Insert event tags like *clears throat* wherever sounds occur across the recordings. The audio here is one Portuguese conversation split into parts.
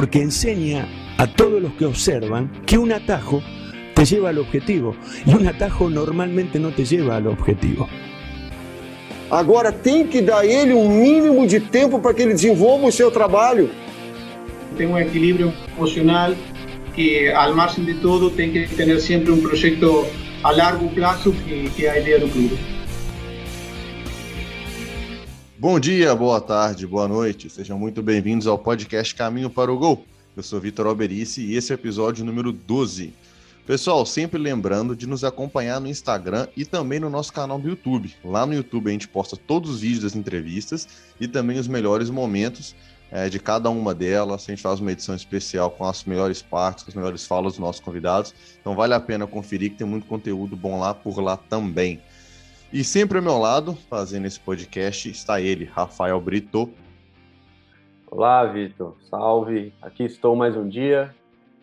porque enseña a todos los que observan que un atajo te lleva al objetivo y un atajo normalmente no te lleva al objetivo. Agora tem que dar ele um mínimo de tempo para que ele desenvolva o seu trabalho. Tem um equilíbrio emocional que, al margen de todo, tem que ter sempre um projeto a largo prazo que, que é a ideia do clube. Bom dia, boa tarde, boa noite. Sejam muito bem-vindos ao podcast Caminho para o Gol. Eu sou Vitor Alberici e esse é o episódio número 12. Pessoal, sempre lembrando de nos acompanhar no Instagram e também no nosso canal do YouTube. Lá no YouTube a gente posta todos os vídeos das entrevistas e também os melhores momentos é, de cada uma delas. A gente faz uma edição especial com as melhores partes, com as melhores falas dos nossos convidados. Então vale a pena conferir que tem muito conteúdo bom lá por lá também. E sempre ao meu lado, fazendo esse podcast, está ele, Rafael Brito. Olá, Vitor. Salve. Aqui estou mais um dia.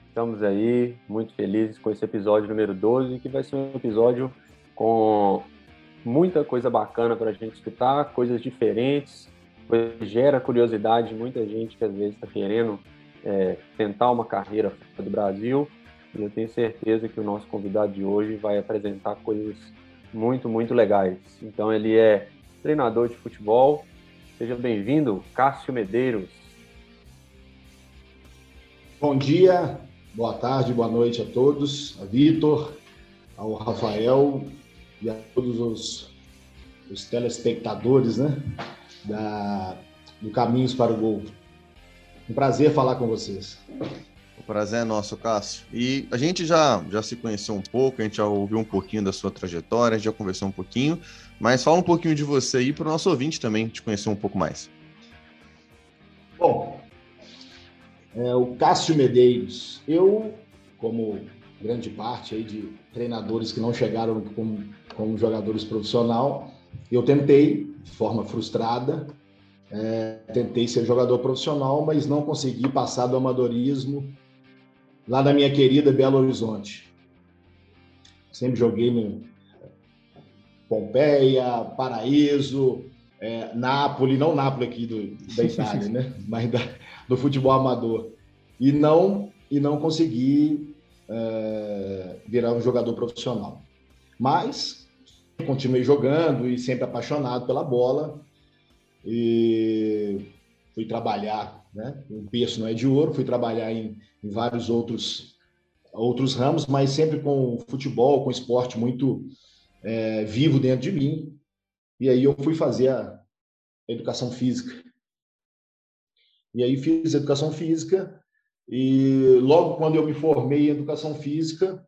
Estamos aí muito felizes com esse episódio número 12, que vai ser um episódio com muita coisa bacana para a gente escutar, coisas diferentes, gera curiosidade de muita gente que às vezes está querendo é, tentar uma carreira fora do Brasil. E eu tenho certeza que o nosso convidado de hoje vai apresentar coisas muito, muito legais. Então ele é treinador de futebol. Seja bem-vindo, Cássio Medeiros. Bom dia, boa tarde, boa noite a todos, a Vitor, ao Rafael e a todos os, os telespectadores né, da, do Caminhos para o Gol. Um prazer falar com vocês. Prazer é nosso, Cássio. E a gente já, já se conheceu um pouco, a gente já ouviu um pouquinho da sua trajetória, a gente já conversou um pouquinho, mas fala um pouquinho de você aí para o nosso ouvinte também te conhecer um pouco mais. Bom, é, o Cássio Medeiros, eu, como grande parte aí de treinadores que não chegaram como, como jogadores profissional, eu tentei, de forma frustrada, é, tentei ser jogador profissional, mas não consegui passar do amadorismo lá na minha querida Belo Horizonte. Sempre joguei no Pompeia, Paraíso, é, Nápoles, não Nápoles aqui do, da Itália, né? *laughs* mas da, do futebol amador. E não, e não consegui é, virar um jogador profissional. Mas continuei jogando e sempre apaixonado pela bola. E fui trabalhar, né? Um berço não é de ouro, fui trabalhar em, em vários outros outros ramos, mas sempre com futebol, com esporte muito é, vivo dentro de mim. E aí eu fui fazer a educação física. E aí fiz educação física e logo quando eu me formei em educação física,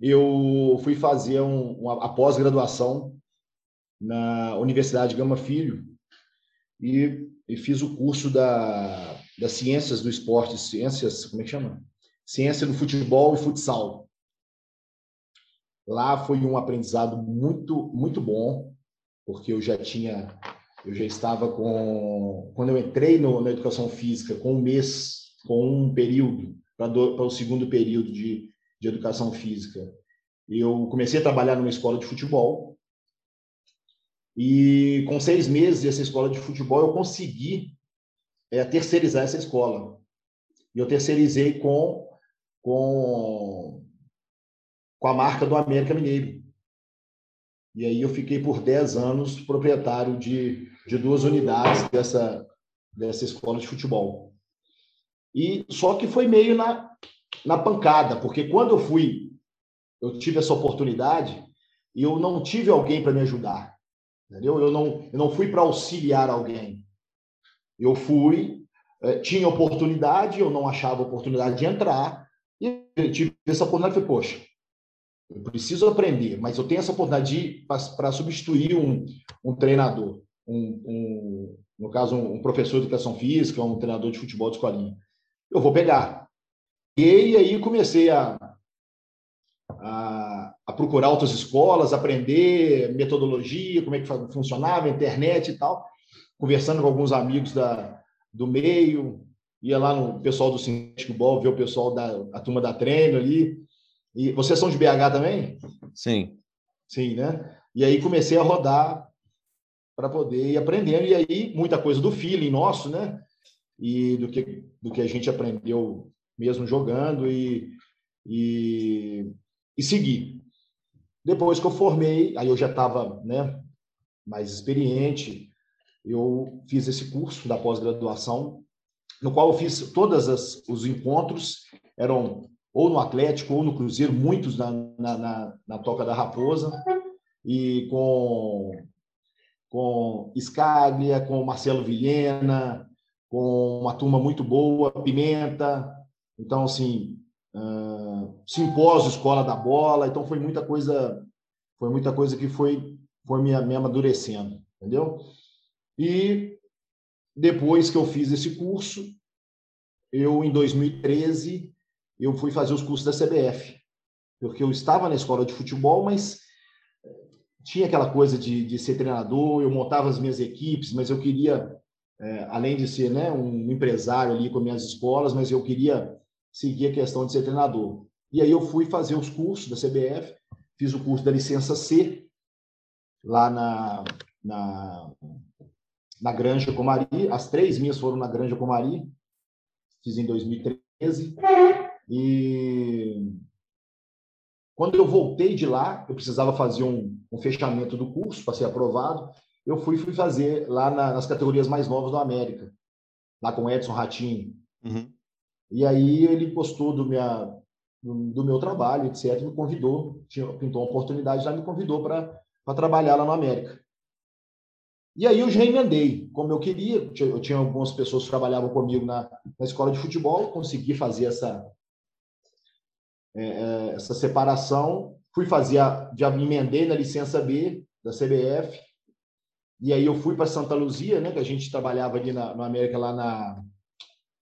eu fui fazer um, uma, pós-graduação na Universidade Gama Filho e, e fiz o curso da, das ciências do esporte, ciências, como é que chama? Ciência do futebol e futsal. Lá foi um aprendizado muito, muito bom, porque eu já tinha, eu já estava com, quando eu entrei no, na educação física, com um mês, com um período, para o segundo período de, de educação física, eu comecei a trabalhar numa escola de futebol, e com seis meses dessa escola de futebol, eu consegui é, terceirizar essa escola. E eu terceirizei com, com, com a marca do América Mineiro. E aí eu fiquei por 10 anos proprietário de, de duas unidades dessa, dessa escola de futebol. E só que foi meio na, na pancada, porque quando eu fui, eu tive essa oportunidade e eu não tive alguém para me ajudar. Entendeu? Eu não, eu não fui para auxiliar alguém. Eu fui, eh, tinha oportunidade, eu não achava oportunidade de entrar, e tive essa oportunidade e falei, poxa, eu preciso aprender, mas eu tenho essa oportunidade para substituir um, um treinador, um, um, no caso, um, professor de educação física, um treinador de futebol de escolinha. Eu vou pegar. E aí comecei a, a a procurar outras escolas, aprender metodologia, como é que funcionava, internet e tal, conversando com alguns amigos da, do meio, ia lá no pessoal do Ball, ver o pessoal da a turma da treino ali. E vocês são de BH também? Sim. Sim, né? E aí comecei a rodar para poder ir aprendendo. E aí, muita coisa do feeling nosso, né? e do que, do que a gente aprendeu mesmo jogando e, e, e seguir. Depois que eu formei, aí eu já estava né, mais experiente, eu fiz esse curso da pós-graduação, no qual eu fiz todos os encontros, eram ou no Atlético ou no Cruzeiro, muitos na, na, na, na Toca da Raposa, e com, com Scaglia, com Marcelo Vilhena, com uma turma muito boa, Pimenta, então, assim, uh, simpósio Escola da Bola, então foi muita coisa, foi muita coisa que foi, foi me, me amadurecendo, entendeu? E depois que eu fiz esse curso, eu, em 2013, eu fui fazer os cursos da CBF, porque eu estava na escola de futebol, mas tinha aquela coisa de, de ser treinador, eu montava as minhas equipes, mas eu queria, é, além de ser né, um empresário ali com minhas escolas, mas eu queria seguir a questão de ser treinador. E aí eu fui fazer os cursos da CBF, fiz o curso da licença C, lá na, na, na Granja Comari, as três minhas foram na Granja Comari, fiz em 2013, e quando eu voltei de lá, eu precisava fazer um, um fechamento do curso para ser aprovado. Eu fui, fui fazer lá na, nas categorias mais novas do América, lá com Edson Ratinho. Uhum. E aí ele gostou do, minha, do, do, meu trabalho, etc. Me convidou, tinha, pintou uma oportunidade, já me convidou para trabalhar lá no América. E aí eu já emendei, como eu queria. Eu tinha algumas pessoas que trabalhavam comigo na, na escola de futebol, consegui fazer essa, é, é, essa separação. Fui fazer, a, já me emendei na licença B da CBF. E aí eu fui para Santa Luzia, né, que a gente trabalhava ali na, no América, lá na,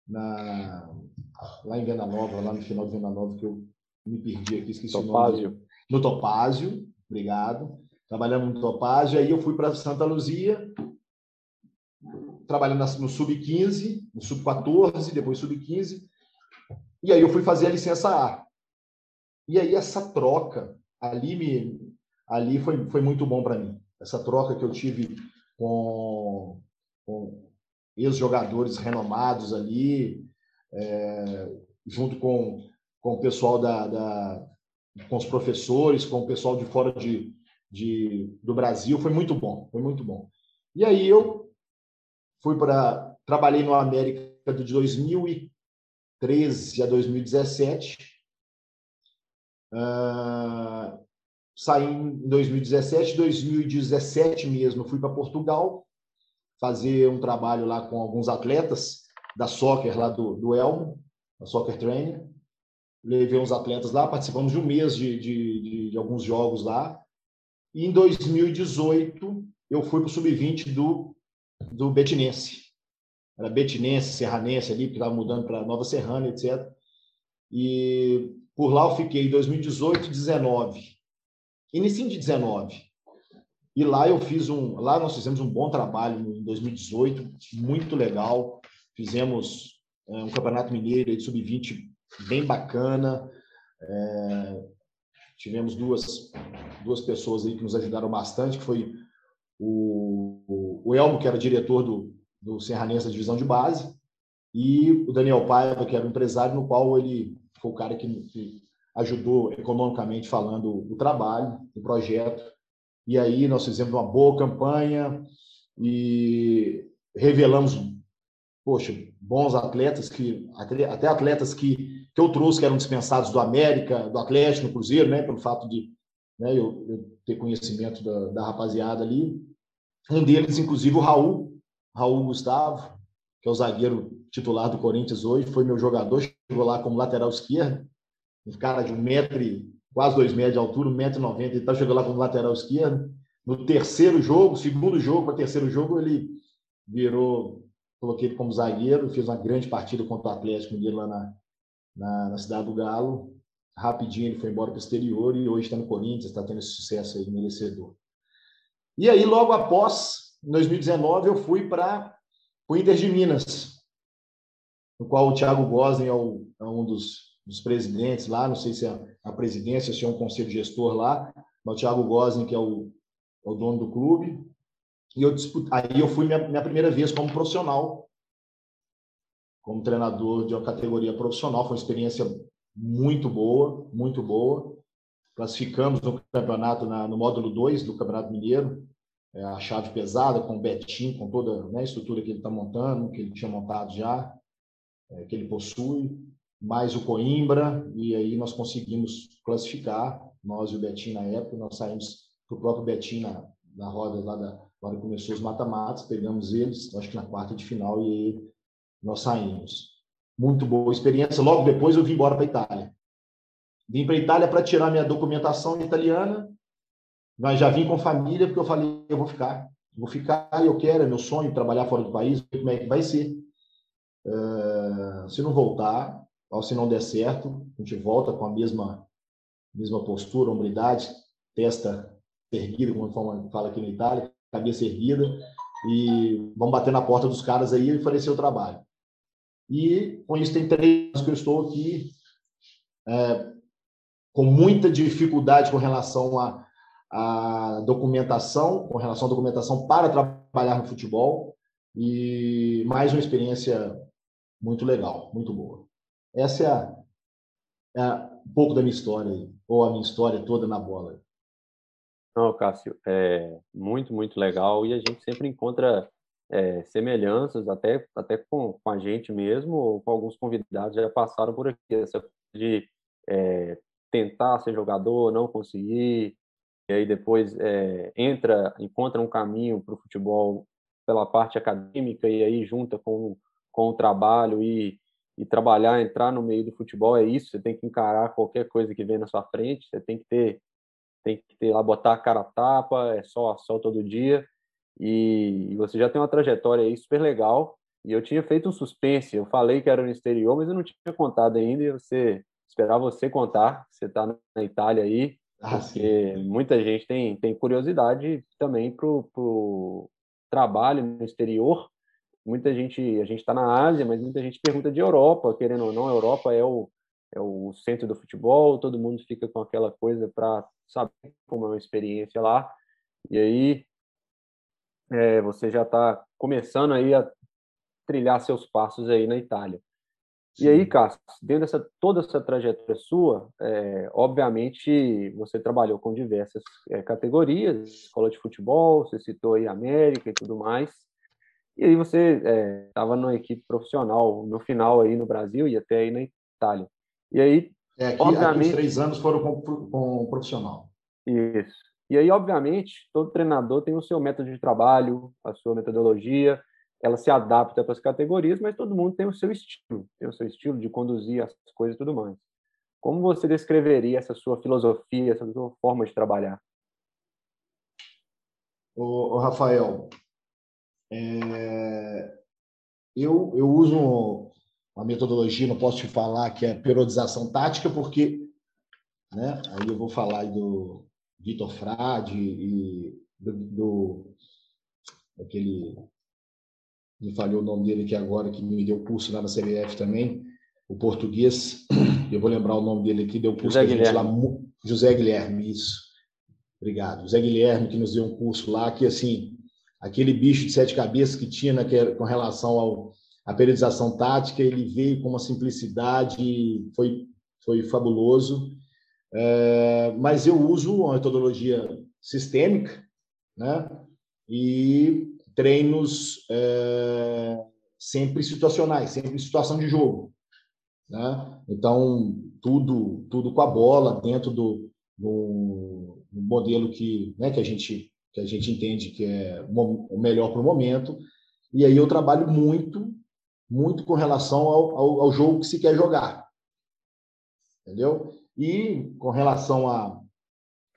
na lá em Venda Nova, lá no final de Venda Nova, que eu me perdi aqui, esqueci Topázio. o nome. No Topázio, obrigado. Trabalhando no Topázio, aí eu fui para Santa Luzia, trabalhando no Sub-15, no Sub-14, depois Sub-15, e aí eu fui fazer a licença A. E aí essa troca ali me ali foi, foi muito bom para mim. Essa troca que eu tive com, com ex-jogadores renomados ali, é, junto com, com o pessoal da, da, com os professores, com o pessoal de fora de, de, do Brasil, foi muito bom, foi muito bom. E aí eu fui para trabalhei no América de 2013 a 2017 Uh, saí em 2017, 2017 mesmo, fui para Portugal fazer um trabalho lá com alguns atletas da soccer lá do, do Elmo, da Soccer Training. Levei uns atletas lá, participamos de um mês de, de, de, de alguns jogos lá. E em 2018 eu fui para o sub-20 do, do Betinense. Era Betinense, Serranense ali, que estava mudando para Nova Serrana, etc. E por lá eu fiquei 2018 19. Início de 19. E lá eu fiz um, lá nós fizemos um bom trabalho em 2018, muito legal. Fizemos é, um campeonato mineiro de sub-20 bem bacana. É, tivemos duas duas pessoas aí que nos ajudaram bastante, que foi o, o, Elmo, que era diretor do, do Serranense da divisão de base, e o Daniel Paiva, que era um empresário no qual ele foi o cara que, que ajudou economicamente falando o trabalho, o projeto. E aí nós fizemos uma boa campanha e revelamos, poxa, bons atletas que até atletas que, que eu trouxe que eram dispensados do América, do Atlético, no Cruzeiro, né, pelo fato de né, eu, eu ter conhecimento da, da rapaziada ali. Um deles, inclusive, o Raul, Raul Gustavo, que é o zagueiro titular do Corinthians hoje, foi meu jogador, chegou lá como lateral esquerdo, um cara de um metro e quase dois metros de altura, um metro e noventa, e tal, chegou lá como lateral esquerdo. No terceiro jogo, segundo jogo para terceiro jogo, ele virou, coloquei ele como zagueiro, fez uma grande partida contra o Atlético Mineiro lá na, na, na cidade do Galo. Rapidinho ele foi embora para o exterior e hoje está no Corinthians, está tendo esse sucesso aí merecedor. E aí, logo após, em 2019, eu fui para o Inter de Minas, no qual o Thiago Gosling é, o, é um dos, dos, presidentes lá, não sei se é a presidência, se é um conselho gestor lá, mas o Thiago Gosling, que é o, é o dono do clube. E eu disput... aí eu fui minha, minha primeira vez como profissional como treinador de uma categoria profissional. Foi uma experiência muito boa, muito boa. Classificamos no campeonato, na, no módulo 2 do Campeonato Mineiro, é, a chave pesada, com o Betinho, com toda né, a estrutura que ele está montando, que ele tinha montado já, é, que ele possui, mais o Coimbra, e aí nós conseguimos classificar, nós e o Betinho na época, nós saímos para o próprio Betinho na, na roda lá da que começou os mata-matas, pegamos eles, acho que na quarta de final, e nós saímos. Muito boa experiência. Logo depois eu vim embora para a Itália. Vim para a Itália para tirar minha documentação italiana, mas já vim com família, porque eu falei, eu vou ficar. Vou ficar, eu quero, é meu sonho, trabalhar fora do país, ver como é que vai ser. Uh, se não voltar, ou se não der certo, a gente volta com a mesma, mesma postura, hombridade, testa erguida, como fala aqui na Itália, cabeça erguida, e vamos bater na porta dos caras aí e oferecer o trabalho. E com isso tem três anos que eu estou aqui, é, com muita dificuldade com relação à, à documentação, com relação à documentação para trabalhar no futebol, e mais uma experiência muito legal, muito boa. Essa é, a, é um pouco da minha história, ou a minha história toda na bola. Não, Cássio, é muito, muito legal e a gente sempre encontra é, semelhanças, até, até com, com a gente mesmo, ou com alguns convidados já passaram por aqui, essa de é, tentar ser jogador, não conseguir, e aí depois é, entra, encontra um caminho para o futebol pela parte acadêmica e aí junta com, com o trabalho e, e trabalhar, entrar no meio do futebol é isso, você tem que encarar qualquer coisa que vem na sua frente, você tem que ter tem que ter lá, botar a cara a tapa, é só a sol todo dia. E, e, você já tem uma trajetória aí super legal. E eu tinha feito um suspense, eu falei que era no exterior, mas eu não tinha contado ainda. E você esperar você contar. Você está na Itália aí, ah, porque sim. muita gente tem, tem curiosidade também para o trabalho no exterior. Muita gente, a gente está na Ásia, mas muita gente pergunta de Europa, querendo ou não, a Europa é o, é o centro do futebol, todo mundo fica com aquela coisa para saber como é uma experiência lá. E aí é, você já está começando aí a trilhar seus passos aí na Itália. Sim. E aí, Cássio, dentro dessa toda essa trajetória sua, é, obviamente você trabalhou com diversas é, categorias, escola de futebol, você citou aí América e tudo mais. E aí você estava é, numa equipe profissional no final aí no Brasil e até aí na Itália. E aí, é, aqui, obviamente, aqui os três anos foram com, com um profissional. Isso. E aí, obviamente, todo treinador tem o seu método de trabalho, a sua metodologia, ela se adapta para as categorias, mas todo mundo tem o seu estilo, tem o seu estilo de conduzir as coisas e tudo mais. Como você descreveria essa sua filosofia, essa sua forma de trabalhar? O, Rafael, é, eu, eu uso uma metodologia, não posso te falar que é periodização tática, porque né, aí eu vou falar do Vitor Frade e do, do aquele me falhou o nome dele aqui agora, que me deu curso lá na CBF também, o português, *clears throat* eu vou lembrar o nome dele aqui, deu curso José Guilherme. lá, José Guilherme, isso. Obrigado. José Guilherme, que nos deu um curso lá, que assim, aquele bicho de sete cabeças que tinha naquela, com relação ao, a periodização tática, ele veio com uma simplicidade, foi, foi fabuloso. É, mas eu uso uma metodologia sistêmica, né? E treinos é, sempre situacionais, sempre em situação de jogo, né? Então tudo tudo com a bola dentro do, do, modelo que né, que a gente que a gente entende que é o melhor para o momento. E aí eu trabalho muito muito com relação ao, ao, ao jogo que se quer jogar. Entendeu? E com relação à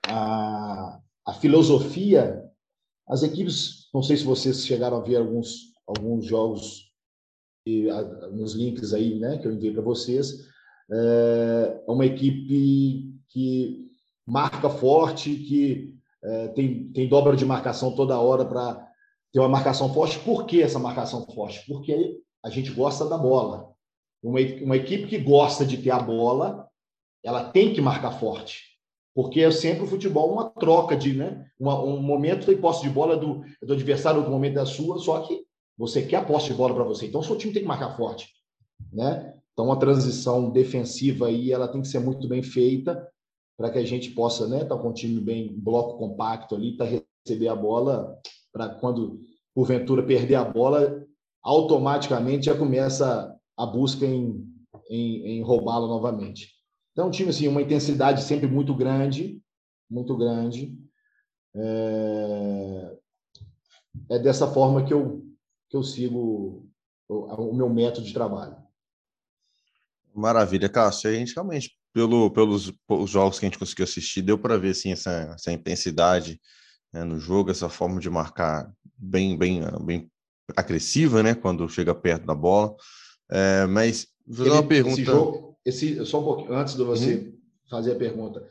a, a, a, filosofia, as equipes, não sei se vocês chegaram a ver alguns, alguns jogos e, a, nos links aí, né, que eu enviei para vocês, é, é uma equipe que marca forte, que é, tem, tem dobra de marcação toda hora para ter uma marcação forte. Por que essa marcação forte? Porque a gente gosta da bola. Uma, uma equipe que gosta de ter a bola, ela tem que marcar forte. Porque é sempre o futebol uma troca de, né? Uma, um momento tem posse de bola do, do adversário, outro momento da sua, só que você quer a posse de bola para você. Então, o seu time tem que marcar forte. né? Então a transição defensiva aí ela tem que ser muito bem feita para que a gente possa, né, estar tá com um time bem bloco compacto ali, para receber a bola, para quando porventura perder a bola, automaticamente já começa a busca em, em, em roubá-la novamente. Então, um time assim, uma intensidade sempre muito grande, muito grande. É, é dessa forma que eu, que eu sigo o, o meu método de trabalho. Maravilha, Cássio. A gente realmente, pelo, pelos, pelos jogos que a gente conseguiu assistir, deu para ver assim, essa, essa intensidade né, no jogo, essa forma de marcar bem, bem, bem agressiva, né, quando chega perto da bola. É, mas vou fazer uma pergunta. Esse jogo, esse, só um pouquinho, antes de você uhum. fazer a pergunta,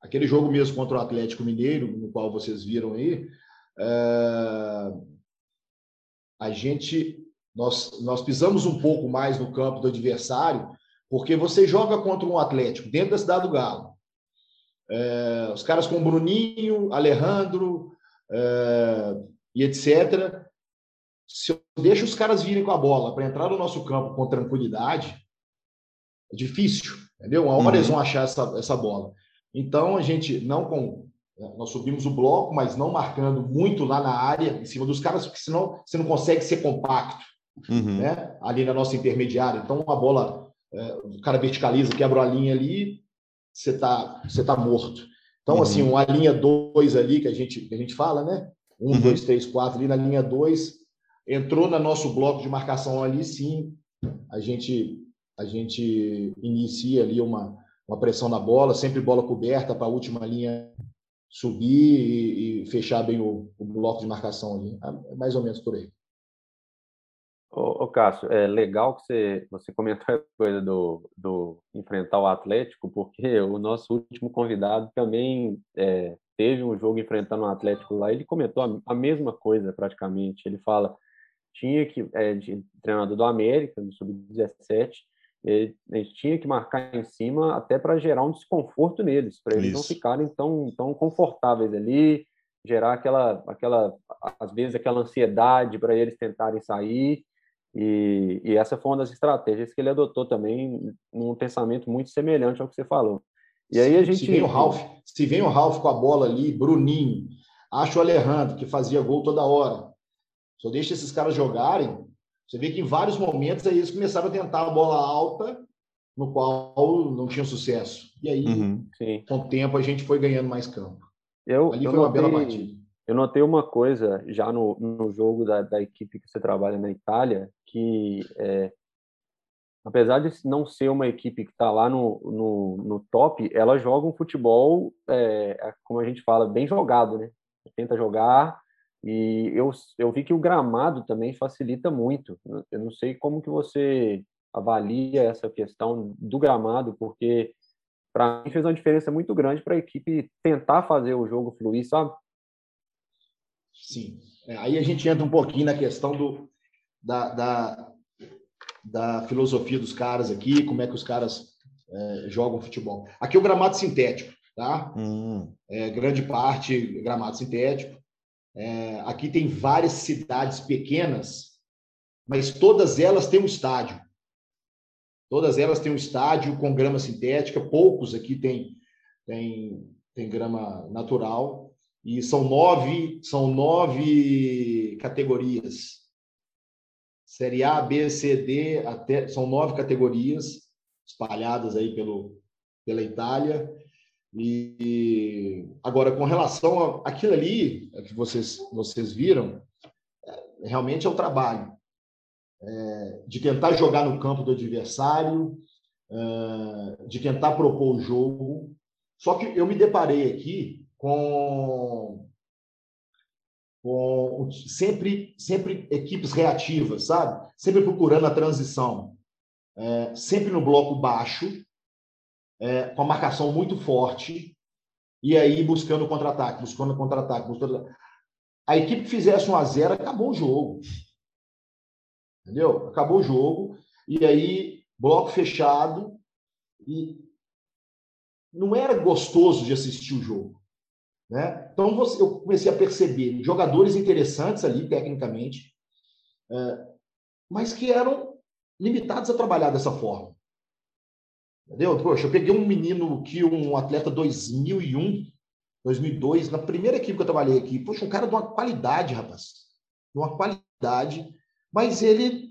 aquele jogo mesmo contra o Atlético Mineiro, no qual vocês viram aí, é, a gente nós, nós pisamos um pouco mais no campo do adversário, porque você joga contra um Atlético dentro da cidade do Galo. É, os caras com Bruninho, Alejandro é, e etc. Se eu deixo os caras virem com a bola para entrar no nosso campo com tranquilidade, é difícil, entendeu? Uma hora uhum. eles vão achar essa, essa bola. Então a gente não com nós subimos o bloco, mas não marcando muito lá na área, em cima dos caras, porque senão você não consegue ser compacto, uhum. né? Ali na nossa intermediária. Então a bola é, o cara verticaliza, quebra a linha ali, você tá, você tá morto. Então, assim, uhum. assim, uma linha 2 ali, que a, gente, que a gente fala, né? 1, 2, 3, 4 ali na linha 2, entrou no nosso bloco de marcação ali, sim, a gente, a gente inicia ali uma, uma pressão na bola, sempre bola coberta para a última linha subir e, e fechar bem o, o, bloco de marcação ali. É mais ou menos por aí. Ô, Cássio, é legal que você, você comentou a coisa do, do enfrentar o Atlético, porque o nosso último convidado também é, teve um jogo enfrentando o Atlético lá, ele comentou a, a mesma coisa praticamente. Ele fala, tinha que, é, de treinador do América, do Sub-17, a gente tinha que marcar em cima até para gerar um desconforto neles, para eles Isso. não ficarem tão, tão confortáveis ali, gerar aquela, aquela, às vezes, aquela ansiedade para eles tentarem sair. E, e, essa foi uma das estratégias que ele adotou também, num pensamento muito semelhante ao que você falou. E aí a gente. Se vem o Ralf, se vem o Ralf com a bola ali, Bruninho, acho o Alejandro, que fazia gol toda hora. Só deixa esses caras jogarem. Você vê que em vários momentos aí eles começaram a tentar a bola alta, no qual não tinha sucesso. E aí, uhum, com o tempo, a gente foi ganhando mais campo. Eu, Ali eu foi uma bela partida. Eu notei uma coisa já no, no jogo da, da equipe que você trabalha na Itália, que é, apesar de não ser uma equipe que está lá no, no, no, top, ela joga um futebol, é, é, como a gente fala, bem jogado, né? Tenta jogar e eu, eu vi que o gramado também facilita muito. Eu não sei como que você avalia essa questão do gramado, porque para mim fez uma diferença muito grande para a equipe tentar fazer o jogo fluir, sabe? Sim. É, aí a gente entra um pouquinho na questão do, da, da, da filosofia dos caras aqui, como é que os caras é, jogam futebol. Aqui é o gramado sintético, tá? Hum. É, grande parte gramado sintético. É, aqui tem várias cidades pequenas, mas todas elas têm um estádio. Todas elas têm um estádio com grama sintética, poucos aqui têm, têm, têm grama natural. E são nove, são nove categorias. Série A, B, C, D, até, são nove categorias espalhadas aí pelo, pela Itália. E agora, com relação àquilo ali é que vocês, vocês viram, é, realmente é o trabalho é, de tentar jogar no campo do adversário, é, de tentar propor o jogo. Só que eu me deparei aqui com, com sempre, sempre equipes reativas, sabe? Sempre procurando a transição, é, sempre no bloco baixo, é, com a marcação muito forte, e aí buscando contra-ataque, buscando contra-ataque, buscando... A equipe que fizesse um a zero acabou o jogo. Entendeu? Acabou o jogo, e aí bloco fechado, e não era gostoso de assistir o jogo. Né? Então você, eu comecei a perceber jogadores interessantes ali, tecnicamente, é, mas que eram limitados a trabalhar dessa forma. Entendeu? Poxa, eu peguei um menino que um atleta 2001, 2002, na primeira equipe que eu trabalhei aqui. Poxa, um cara de uma qualidade, rapaz. De uma qualidade. Mas ele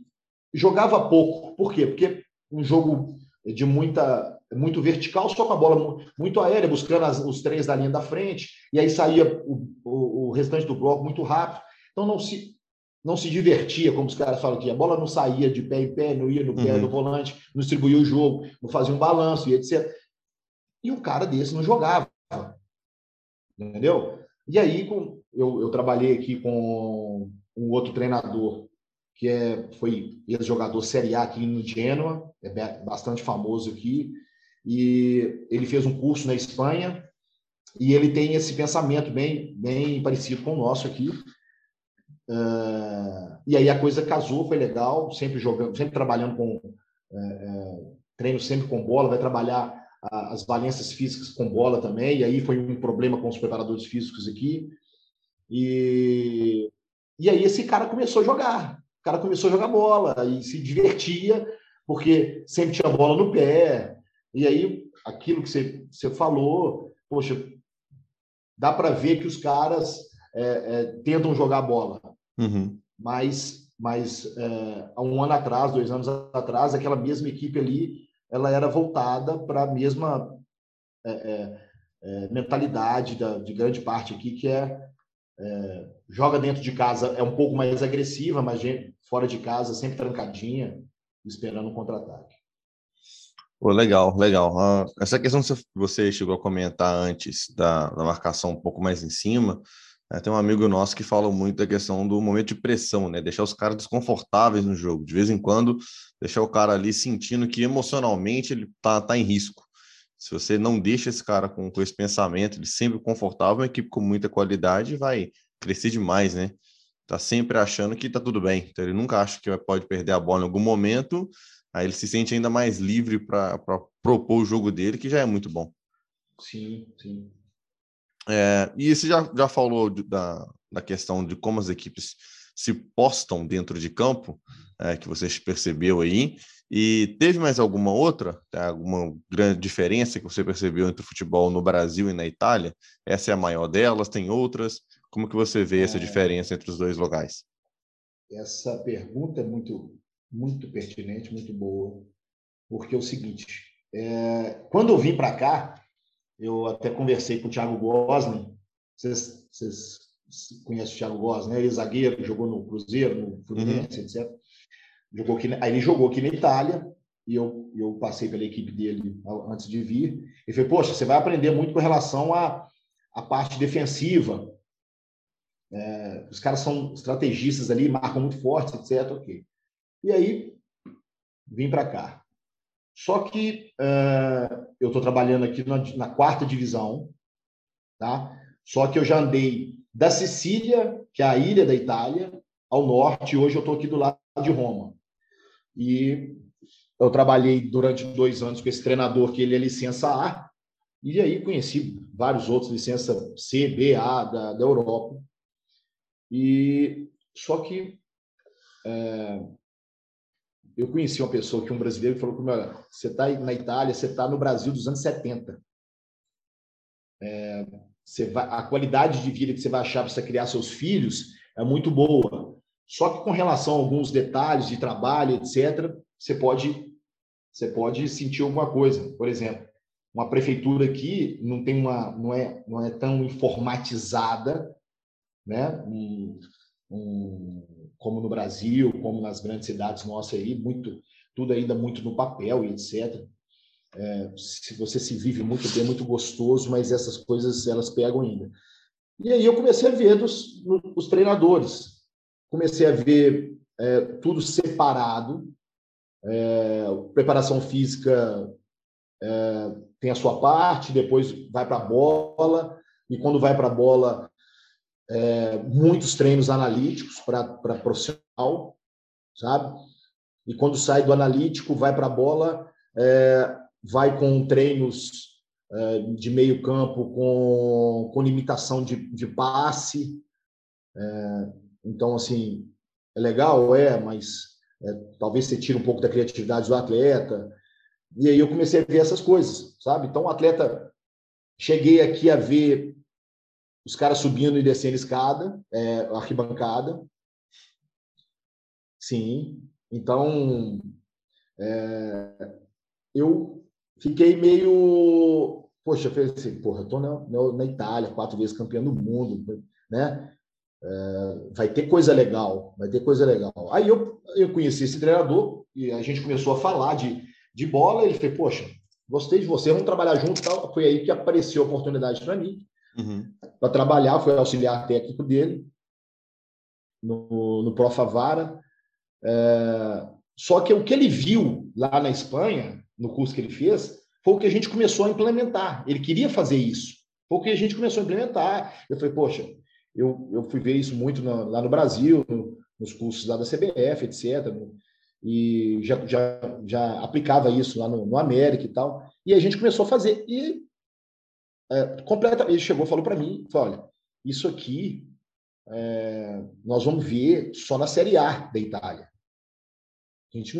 jogava pouco. Por quê? Porque um jogo de muita muito vertical, só com a bola muito aérea, buscando as, os três da linha da frente, e aí saía o, o, o, restante do bloco muito rápido. Então não se não se divertia, como os caras falam aqui. A bola não saía de pé em pé, não ia no pé uhum. do volante, não distribuía o jogo, não fazia um balanço e etc. E um cara desse não jogava. Entendeu? E aí eu, eu trabalhei aqui com um outro treinador que é, foi ex-jogador Série A aqui no Genoa, é bastante famoso aqui, e ele fez um curso na Espanha, e ele tem esse pensamento bem, bem parecido com o nosso aqui. Uh, e aí a coisa casou, foi legal, sempre jogando, sempre trabalhando com uh, treino sempre com bola, vai trabalhar as valências físicas com bola também, e aí foi um problema com os preparadores físicos aqui. E, e aí esse cara começou a jogar, o cara começou a jogar bola e se divertia, porque sempre tinha bola no pé. E aí, aquilo que você, você falou, poxa, dá para ver que os caras é, é, tentam jogar bola. Uhum. Mas, mas é, há um ano atrás, dois anos atrás, aquela mesma equipe ali, ela era voltada para a mesma é, é, é, mentalidade da, de grande parte aqui, que é é, joga dentro de casa é um pouco mais agressiva, mas fora de casa sempre trancadinha, esperando um contra-ataque. Pô, legal, legal. Ah, essa questão que você chegou a comentar antes da, da marcação um pouco mais em cima, né, tem um amigo nosso que fala muito da questão do momento de pressão, né? Deixar os caras desconfortáveis no jogo. De vez em quando, deixar o cara ali sentindo que emocionalmente ele tá, tá em risco. Se você não deixa esse cara com, com esse pensamento, ele sempre confortável, uma equipe com muita qualidade vai crescer demais, né? Tá sempre achando que tá tudo bem. Então ele nunca acha que pode perder a bola em algum momento. Aí ele se sente ainda mais livre para propor o jogo dele, que já é muito bom. Sim, sim. É, e você já, já falou de, da, da questão de como as equipes se postam dentro de campo, é, que você percebeu aí. E teve mais alguma outra, tá? alguma grande diferença que você percebeu entre o futebol no Brasil e na Itália? Essa é a maior delas? Tem outras? Como que você vê essa é. diferença entre os dois locais? Essa pergunta é muito, muito pertinente, muito boa, porque é o seguinte: é, quando eu vim para cá, eu até conversei com o Thiago Gosling. Vocês, vocês conhecem o Thiago Gosling, né? Ele é zagueiro, jogou no Cruzeiro, no Fluminense, uhum. etc. Jogou aqui, aí ele jogou aqui na Itália e eu, eu passei pela equipe dele antes de vir. Ele falou, poxa, você vai aprender muito com relação à, à parte defensiva. É, os caras são estrategistas ali, marcam muito forte, etc. Okay. E aí, vim para cá. Só que uh, eu estou trabalhando aqui na, na, quarta divisão, tá? Só que eu já andei da Sicília, que é a ilha da Itália, ao norte, e hoje eu estou aqui do lado de Roma. E eu trabalhei durante dois anos com esse treinador que ele é licença A, e aí conheci vários outros licença C, B, A da, da Europa. E só que eu conheci uma pessoa que um brasileiro falou comigo, você está na Itália, você está no Brasil dos anos 70. É, você vai, a qualidade de vida que você vai achar para você criar seus filhos é muito boa. Só que com relação a alguns detalhes de trabalho, etc., você pode, você pode sentir alguma coisa. Por exemplo, uma prefeitura aqui não tem uma, não é, não é tão informatizada, né? Um, um, como no Brasil, como nas grandes cidades nossas aí, muito, tudo ainda muito no papel e etc. É, se você se vive muito bem, muito gostoso, mas essas coisas elas pegam ainda. E aí eu comecei a ver dos, os treinadores, comecei a ver é, tudo separado. É, preparação física é, tem a sua parte, depois vai para a bola, e quando vai para a bola, é, muitos treinos analíticos para profissional, sabe? E quando sai do analítico, vai para a bola, é, vai com treinos é, de meio campo com, com limitação de, de passe, é, então, assim, é legal, é, mas é, talvez você tire um pouco da criatividade do atleta. E aí eu comecei a ver essas coisas, sabe? Então, o atleta, cheguei aqui a ver os caras subindo e descendo escada, é, arquibancada. Sim. Então, é, eu fiquei meio. Poxa, eu falei assim, porra, eu tô na, na Itália, quatro vezes campeão do mundo, né? É, vai ter coisa legal, vai ter coisa legal. Aí eu, eu conheci esse treinador e a gente começou a falar de, de bola. Ele falou, poxa, gostei de você, vamos trabalhar junto. Tal. Foi aí que apareceu a oportunidade para mim, uhum. para trabalhar. Foi auxiliar técnico dele no, no Profavara. É, só que o que ele viu lá na Espanha, no curso que ele fez, foi o que a gente começou a implementar. Ele queria fazer isso. Foi o que a gente começou a implementar. Eu falei, poxa, eu, eu fui ver isso muito na, lá no Brasil, no, nos cursos lá da CBF, etc. E já, já, já aplicava isso lá no, no América e tal. E a gente começou a fazer. E é, completa, ele chegou falou para mim: falou, olha, isso aqui é, nós vamos ver só na Série A da Itália. A gente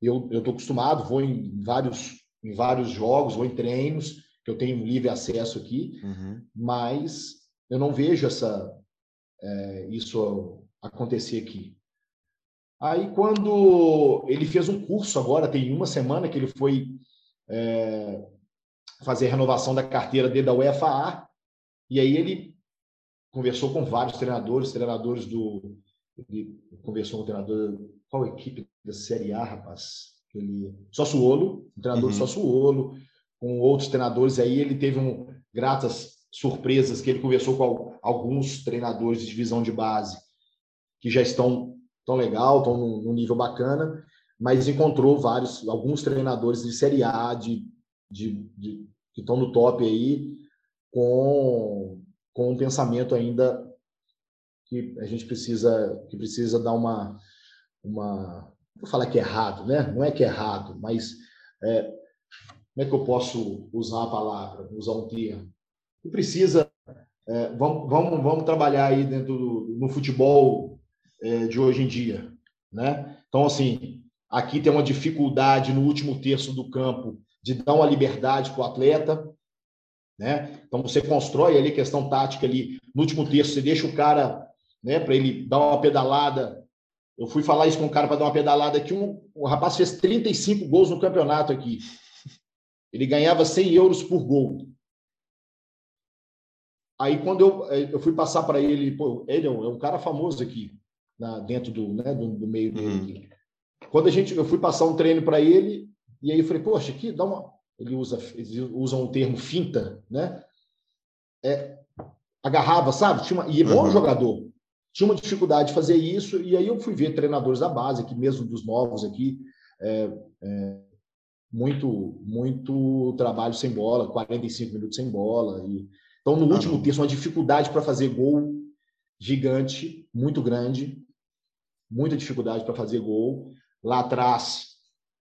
eu eu estou acostumado, vou em vários em vários jogos, vou em treinos que eu tenho livre acesso aqui, uhum. mas eu não vejo essa é, isso acontecer aqui. Aí quando ele fez um curso agora, tem uma semana que ele foi é, fazer a renovação da carteira dele da UEFA, e aí ele conversou com vários treinadores, treinadores do ele conversou com o treinador qual equipe da Série A, rapaz? Ele Sassuolo, um treinador uhum. Sassuolo, com outros treinadores aí ele teve um gratas surpresas que ele conversou com alguns treinadores de divisão de base que já estão tão legal, estão num nível bacana, mas encontrou vários, alguns treinadores de Série A de, de, de que estão no top aí com, com um pensamento ainda que a gente precisa que precisa dar uma uma vou falar que é errado, né? Não é que é errado, mas é, como é que eu posso usar a palavra, usar um termo? precisa. É, vamos, vamos, vamos trabalhar aí dentro do, no futebol é, de hoje em dia, né? Então, assim, aqui tem uma dificuldade no último terço do campo de dar uma liberdade para o atleta, né? Então, você constrói ali questão tática ali no último terço, você deixa o cara, né, para ele dar uma pedalada. Eu fui falar isso com um cara para dar uma pedalada aqui, um, o rapaz fez 35 gols no campeonato aqui. Ele ganhava 100 euros por gol. Aí, quando eu, eh, eu fui passar para ele, pô, ele é um, é um, cara famoso aqui, na, dentro do, né, do, do meio uhum. dele. Quando a gente, eu fui passar um treino para ele, e aí eu falei, poxa, aqui dá uma. Ele usa, eles usam o termo finta, né? É, agarrava, sabe? Tinha uma, e é bom uhum. jogador. Tinha uma dificuldade de fazer isso, e aí eu fui ver treinadores da base, aqui mesmo dos novos aqui, é, é, muito, muito trabalho sem bola, 45 minutos sem bola, e então, no ah, último terço, uma dificuldade para fazer gol gigante, muito grande, muita dificuldade para fazer gol. Lá atrás,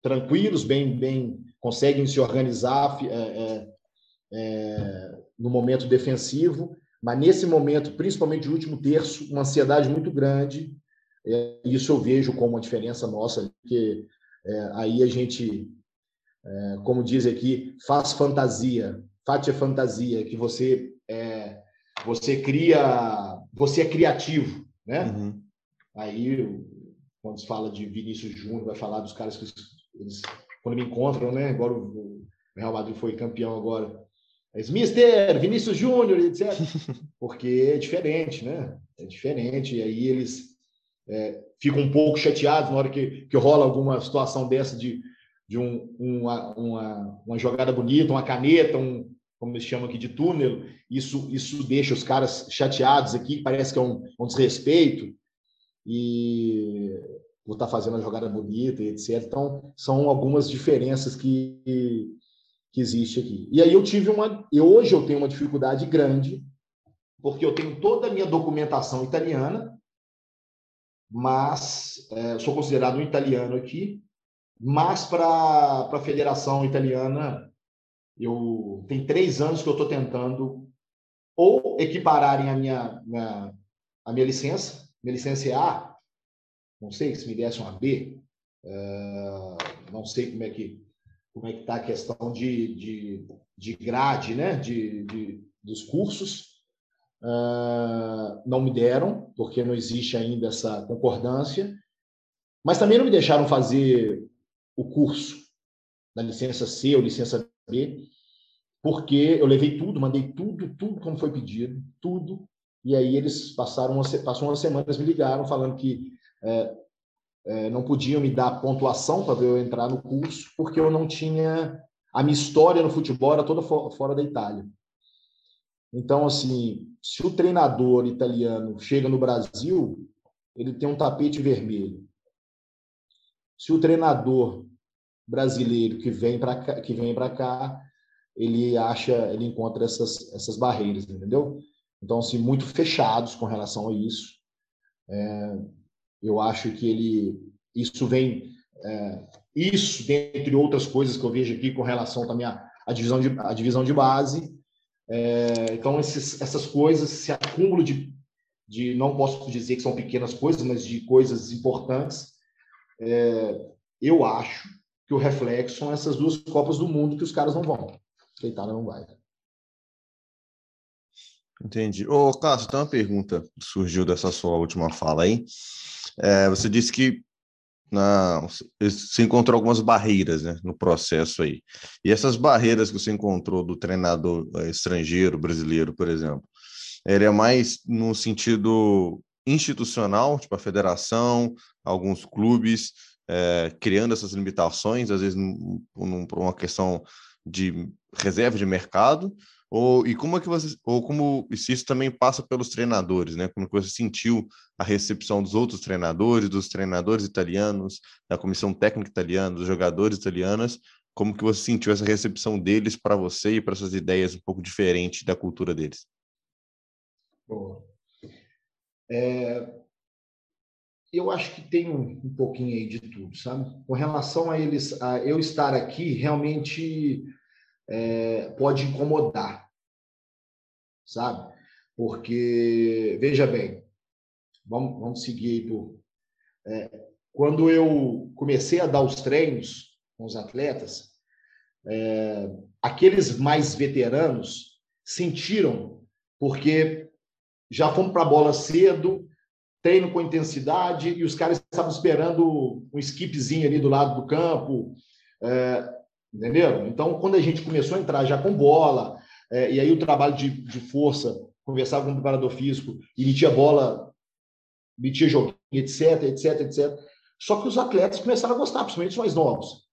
tranquilos, bem, bem, conseguem se organizar é, é, é, no momento defensivo, mas nesse momento, principalmente no último terço, uma ansiedade muito grande. É, isso eu vejo como uma diferença nossa, porque é, aí a gente, é, como diz aqui, faz fantasia, Fátia Fantasia, que você é, você cria, você é criativo, né? Uhum. Aí, quando se fala de Vinícius Júnior, vai falar dos caras que eles, quando me encontram, né? Agora o Real Madrid foi campeão agora. É Mister, Vinícius Júnior, etc. *laughs* Porque é diferente, né? É diferente. E aí eles é, ficam um pouco chateados na hora que, que rola alguma situação dessa de, de um, uma, uma, uma jogada bonita, uma caneta, um, como eles chamam aqui de túnel, isso, isso deixa os caras chateados aqui, parece que é um, um desrespeito, e por estar tá fazendo a jogada bonita e etc. Então, são algumas diferenças que, que existe aqui. E aí eu tive uma. E hoje eu tenho uma dificuldade grande, porque eu tenho toda a minha documentação italiana, mas é, sou considerado um italiano aqui, mas para a Federação Italiana eu tem três anos que eu estou tentando ou equipararem a minha, minha, a minha licença, minha licença é A, não sei se me desse uma B, uh, não sei como é que como é que está a questão de, de, de grade, né, de, de dos cursos. Uh, não me deram, porque não existe ainda essa concordância, mas também não me deixaram fazer o curso da licença C ou licença B, porque eu levei tudo, mandei tudo, tudo como foi pedido, tudo, e aí eles passaram uma, passou uma semana, eles me ligaram falando que é, é, não podiam me dar pontuação para eu entrar no curso, porque eu não tinha a minha história no futebol era toda fora da Itália. Então, assim, se o treinador italiano chega no Brasil, ele tem um tapete vermelho. Se o treinador brasileiro que vem para cá, que vem para cá, ele acha, ele encontra essas essas barreiras, entendeu? Então, assim, muito fechados com relação a isso. É, eu acho que ele, isso vem, é, isso dentre outras coisas que eu vejo aqui com relação também à, à divisão de à divisão de base. É, então, esses, essas coisas, esse acúmulo de, de, não posso dizer que são pequenas coisas, mas de coisas importantes, é, eu acho que o reflexo são essas duas Copas do Mundo que os caras não vão. Que a Itália não vai. Entendi. Ô, Cássio, tem uma pergunta que surgiu dessa sua última fala aí. É, você disse que na, você encontrou algumas barreiras né, no processo aí. E essas barreiras que você encontrou do treinador é, estrangeiro, brasileiro, por exemplo, ele é mais no sentido institucional, tipo a federação, alguns clubes é, criando essas limitações, às vezes por uma questão de reserva de mercado, ou, e como é que você, ou como se isso também passa pelos treinadores, né? Como que você sentiu a recepção dos outros treinadores, dos treinadores italianos, da comissão técnica italiana, dos jogadores italianos, como que você sentiu essa recepção deles para você e para essas ideias um pouco diferentes da cultura deles? É, eu acho que tem um, um, pouquinho aí de tudo, sabe? Com relação a eles, a eu estar aqui, realmente é, pode incomodar, sabe? Porque, veja bem, vamos, vamos seguir aí por. É, quando eu comecei a dar os treinos com os atletas, é, aqueles mais veteranos sentiram, porque já fomos para a bola cedo, treino com intensidade, e os caras estavam esperando um skipzinho ali do lado do campo. É, Entendeu? Então, quando a gente começou a entrar já com bola, é, e aí o trabalho de, de força, conversava com o preparador físico, e metia bola, metia joguinho, etc, etc, etc. Só que os atletas começaram a gostar, principalmente os mais novos.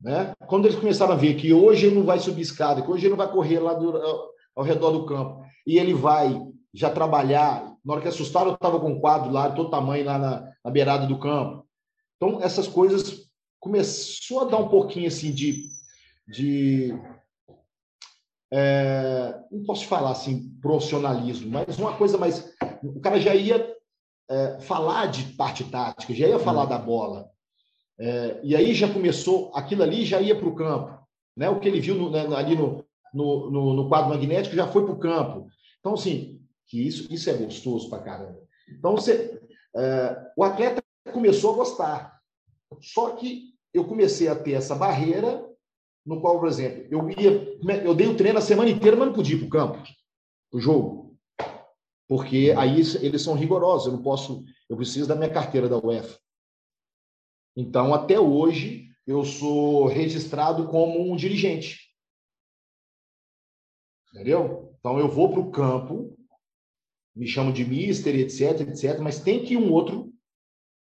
Né? Quando eles começaram a ver que hoje ele não vai subir escada, que hoje ele não vai correr lá do, ao, ao redor do campo, e ele vai já trabalhar. Na hora que assustaram, eu estava com um quadro lá, todo tamanho, lá na, na beirada do campo. Então, essas coisas começou a dar um pouquinho assim de. de é, não posso falar assim, profissionalismo, mas uma coisa mais. O cara já ia é, falar de parte tática, já ia falar da bola. É, e aí já começou, aquilo ali já ia para o campo. Né? O que ele viu no, né, ali no, no, no, no, quadro magnético já foi para o campo. Então, assim, que isso, isso é gostoso para caramba. Então, você, é, o atleta começou a gostar. Só que eu comecei a ter essa barreira, no qual, por exemplo, eu ia, eu dei o treino a semana inteira, mas não podia ir para o campo, o jogo, porque aí eles são rigorosos. Eu não posso, eu preciso da minha carteira da UEFA. Então, até hoje, eu sou registrado como um dirigente. Entendeu? Então, eu vou para o campo, me chamo de mister, etc, etc, mas tem que um outro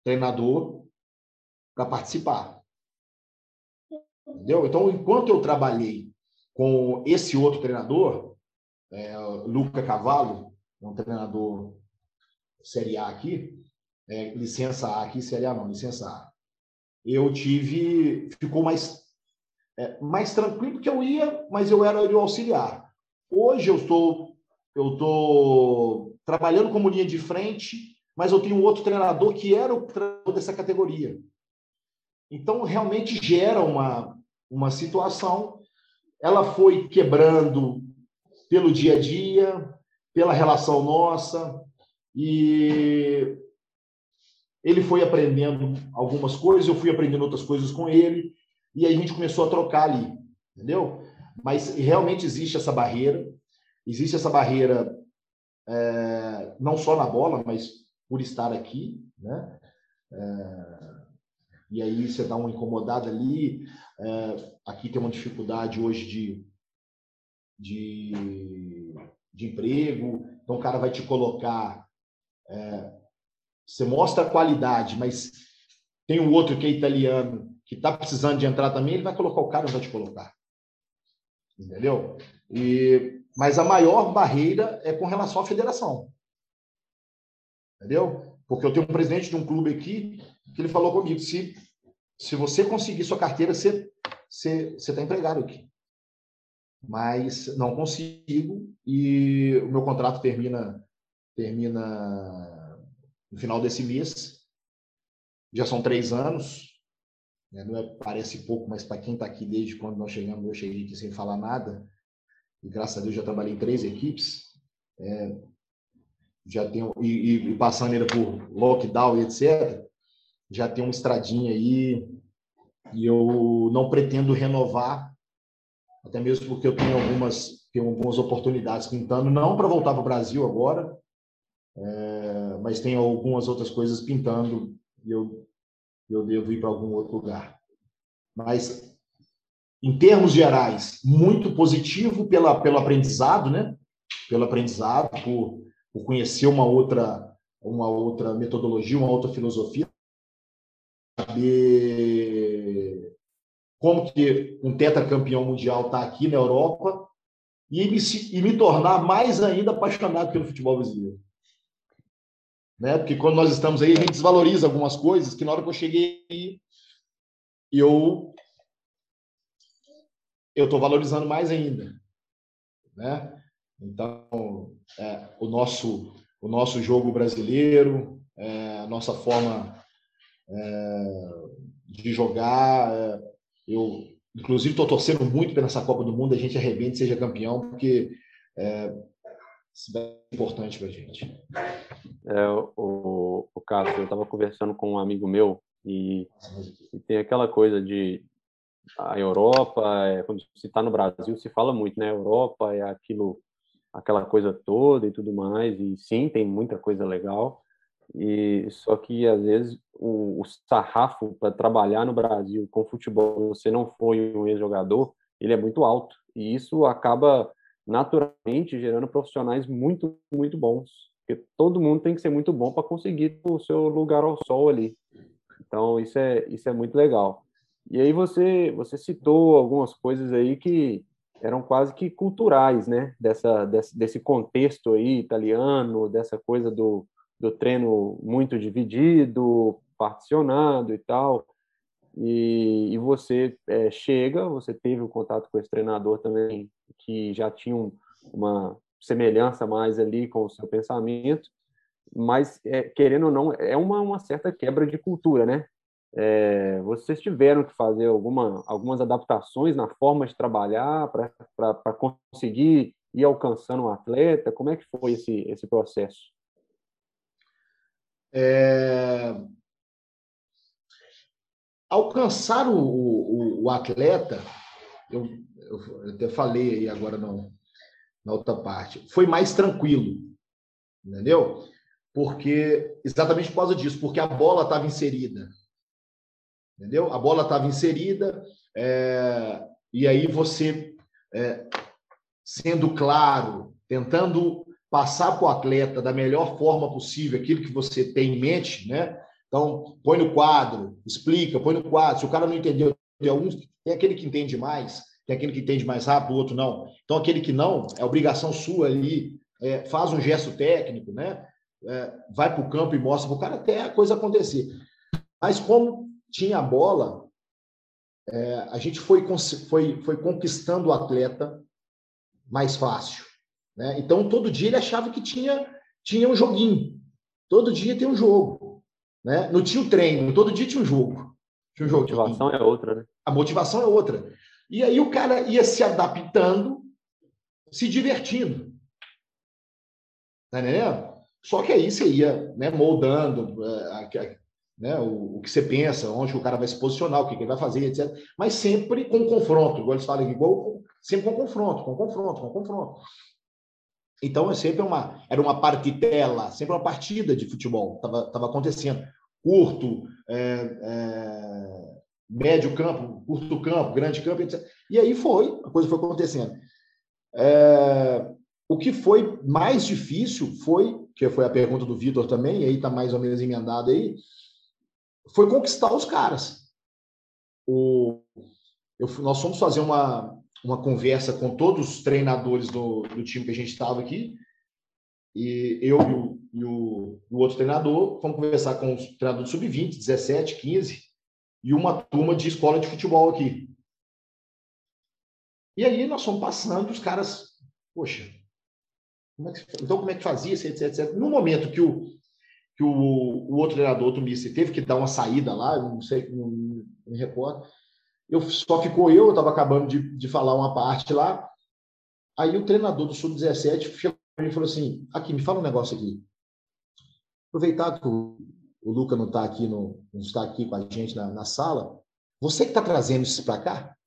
treinador para participar. Entendeu? Então, enquanto eu trabalhei com esse outro treinador, é, Luca Cavallo, é um treinador Série A aqui, é, licença A aqui, Série A não, licença A. Eu tive, ficou mais, é, mais tranquilo, porque eu ia, mas eu era o auxiliar. Hoje eu estou, eu estou trabalhando como linha de frente, mas eu tenho outro treinador que era o treinador dessa categoria. Então, realmente gera uma, uma situação, ela foi quebrando pelo dia a dia, pela relação nossa, e ele foi aprendendo algumas coisas, eu fui aprendendo outras coisas com ele, e aí a gente começou a trocar ali, entendeu? Mas realmente existe essa barreira, existe essa barreira é, não só na bola, mas por estar aqui, né? É, e aí você dá uma incomodada ali. É, aqui tem uma dificuldade hoje de, de, de, emprego, então o cara vai te colocar. É, você mostra a qualidade, mas tem um outro que é italiano, que está precisando de entrar também, ele vai colocar o cara, não vai te colocar. Entendeu? E, mas a maior barreira é com relação à federação. Entendeu? Porque eu tenho um presidente de um clube aqui que ele falou comigo: se, se você conseguir sua carteira, você está empregado aqui. Mas não consigo e o meu contrato termina termina no final desse mês. Já são três anos. Né? Não é, parece pouco, mas para quem está aqui desde quando nós chegamos, eu cheguei aqui sem falar nada. E graças a Deus já trabalhei em três equipes. É, já tenho e, e, passando ainda por lockdown e etc, já tem uma estradinha aí e eu não pretendo renovar, até mesmo porque eu tenho algumas tenho algumas oportunidades pintando, não para voltar para o Brasil agora, é, mas tem algumas outras coisas pintando e eu eu devo ir para algum outro lugar. Mas em termos gerais, muito positivo pela, pelo aprendizado, né? Pelo aprendizado, por por conhecer uma outra, uma outra metodologia, uma outra filosofia, saber como que um tetracampeão mundial está aqui na Europa e me, e me tornar mais ainda apaixonado pelo futebol brasileiro. Né? Porque quando nós estamos aí, a gente desvaloriza algumas coisas que na hora que eu cheguei eu eu estou valorizando mais ainda, né? Então, é, o, nosso, o nosso jogo brasileiro, é, a nossa forma é, de jogar. É, eu, inclusive, estou torcendo muito para essa Copa do Mundo a gente arrebente seja campeão, porque é, isso é importante para a gente. É, o, o Cássio, eu estava conversando com um amigo meu e, e tem aquela coisa de a Europa, é, quando se está no Brasil, se fala muito, né? Europa é aquilo aquela coisa toda e tudo mais, e sim, tem muita coisa legal, e só que às vezes o, o sarrafo para trabalhar no Brasil com futebol, você não foi um ex-jogador, ele é muito alto, e isso acaba naturalmente gerando profissionais muito, muito bons, porque todo mundo tem que ser muito bom para conseguir o seu lugar ao sol ali. Então, isso é, isso é muito legal. E aí você, você citou algumas coisas aí que eram quase que culturais, né? Dessa, desse, desse contexto aí italiano, dessa coisa do, do treino muito dividido, particionado e tal. E, e você é, chega, você teve o um contato com esse treinador também, que já tinha um, uma semelhança mais ali com o seu pensamento, mas, é, querendo ou não, é uma, uma certa quebra de cultura, né? É, vocês tiveram que fazer alguma, algumas adaptações na forma de trabalhar para conseguir ir alcançando um atleta? Como é que foi esse, esse processo? É... Alcançar o, o, o atleta, eu, eu, até falei aí agora no, na outra parte, foi mais tranquilo, entendeu? Porque, exatamente por causa disso, porque a bola estava inserida entendeu? A bola estava inserida, é, e aí você, é, sendo claro, tentando passar para o atleta da melhor forma possível aquilo que você tem em mente, né? Então, põe no quadro, explica, põe no quadro. Se o cara não entendeu, tem alguns, tem aquele que entende mais, tem aquele que entende mais rápido, o outro não. Então, aquele que não, é obrigação sua ali, é, faz um gesto técnico, né? É, vai para o campo e mostra para o cara até a coisa acontecer. Mas como tinha a bola, é, a gente foi, foi, foi conquistando o atleta mais fácil. Né? Então, todo dia ele achava que tinha, tinha um joguinho. Todo dia tem um jogo. Né? Não tinha o treino, todo dia tinha um jogo. Tinha um jogo. A motivação é outra, né? A motivação é outra. E aí o cara ia se adaptando, se divertindo. Tá entendendo? Só que aí você ia né, moldando, é, né? O, o, que você pensa, onde o cara vai se posicionar, o que, que ele vai fazer, etc. Mas sempre com confronto, igual eles falam aqui, igual, sempre com confronto, com confronto, com confronto. Então, é sempre uma, era uma partitela, sempre uma partida de futebol, estava tava acontecendo. Curto, é, é, médio campo, curto campo, grande campo, etc. E aí foi, a coisa foi acontecendo. É, o que foi mais difícil foi, que foi a pergunta do Vitor também, e aí está mais ou menos emendado aí, foi conquistar os caras. O, eu, nós fomos fazer uma, uma conversa com todos os treinadores do, do time que a gente estava aqui, e eu e o, e o, o outro treinador fomos conversar com os treinadores sub-20, 17, 15, e uma turma de escola de futebol aqui. E aí nós fomos passando, os caras, poxa, como é que, então como é que fazia, etc, etc. No momento que o, que o, o outro treinador, o Mister, teve que dar uma saída lá, não sei, não, não me recordo, eu, só ficou eu, eu estava acabando de, de falar uma parte lá, aí o treinador do Sub-17 chegou e falou assim, aqui, me fala um negócio aqui. Aproveitar que o, o Luca não está aqui, no, não está aqui com a gente na, na sala, você que está trazendo isso para cá?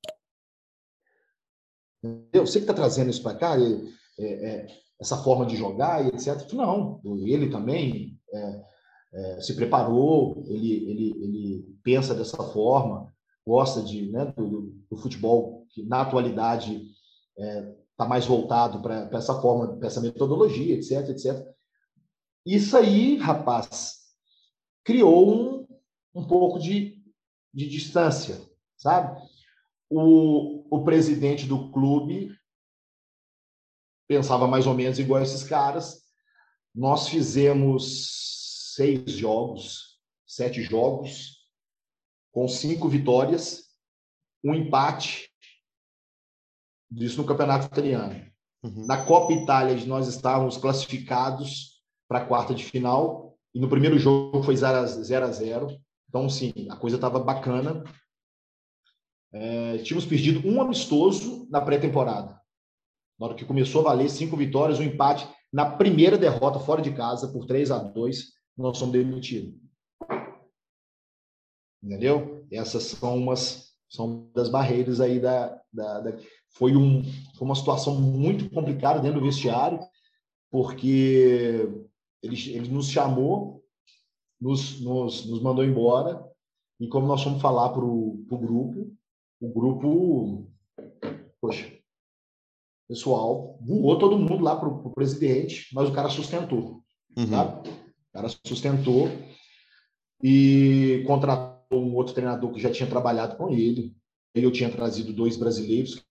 Entendeu? Você que está trazendo isso para cá, é, é, essa forma de jogar e etc. Não, ele também é, é, se preparou, ele, ele, ele pensa dessa forma, gosta de, né, do, do futebol que na atualidade está é, mais voltado para essa forma, para essa metodologia, etc, etc. Isso aí, rapaz, criou um, um pouco de, de distância, sabe? O, o presidente do clube pensava mais ou menos igual a esses caras. Nós fizemos seis jogos, sete jogos, com cinco vitórias, um empate, isso no Campeonato Italiano. Uhum. Na Copa Itália, nós estávamos classificados para a quarta de final, e no primeiro jogo foi 0 a 0. Então, sim, a coisa estava bacana. É, tínhamos perdido um amistoso na pré-temporada. Na hora que começou a valer cinco vitórias, um empate na primeira derrota fora de casa por 3 a 2 nós somos demitidos. Entendeu? Essas são umas são das barreiras aí da, da, da, foi um foi uma situação muito complicada dentro do vestiário porque ele, ele nos chamou nos, nos, nos mandou embora e como nós fomos falar para o grupo o grupo poxa pessoal voou todo mundo lá para o presidente mas o cara sustentou uhum. sabe? o cara sustentou e contratou um outro treinador que já tinha trabalhado com ele. Eu tinha trazido dois brasileiros,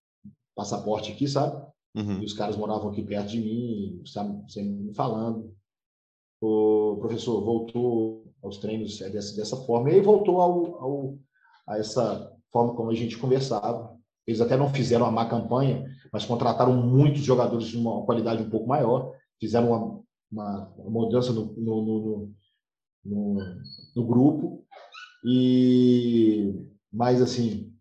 passaporte aqui, sabe? Uhum. E os caras moravam aqui perto de mim, sabe, sempre me falando. O professor voltou aos treinos é dessa, dessa forma, e aí voltou ao, ao, a essa forma como a gente conversava. Eles até não fizeram uma má campanha, mas contrataram muitos jogadores de uma qualidade um pouco maior, fizeram uma, uma, uma mudança no, no, no, no, grupo e mas assim,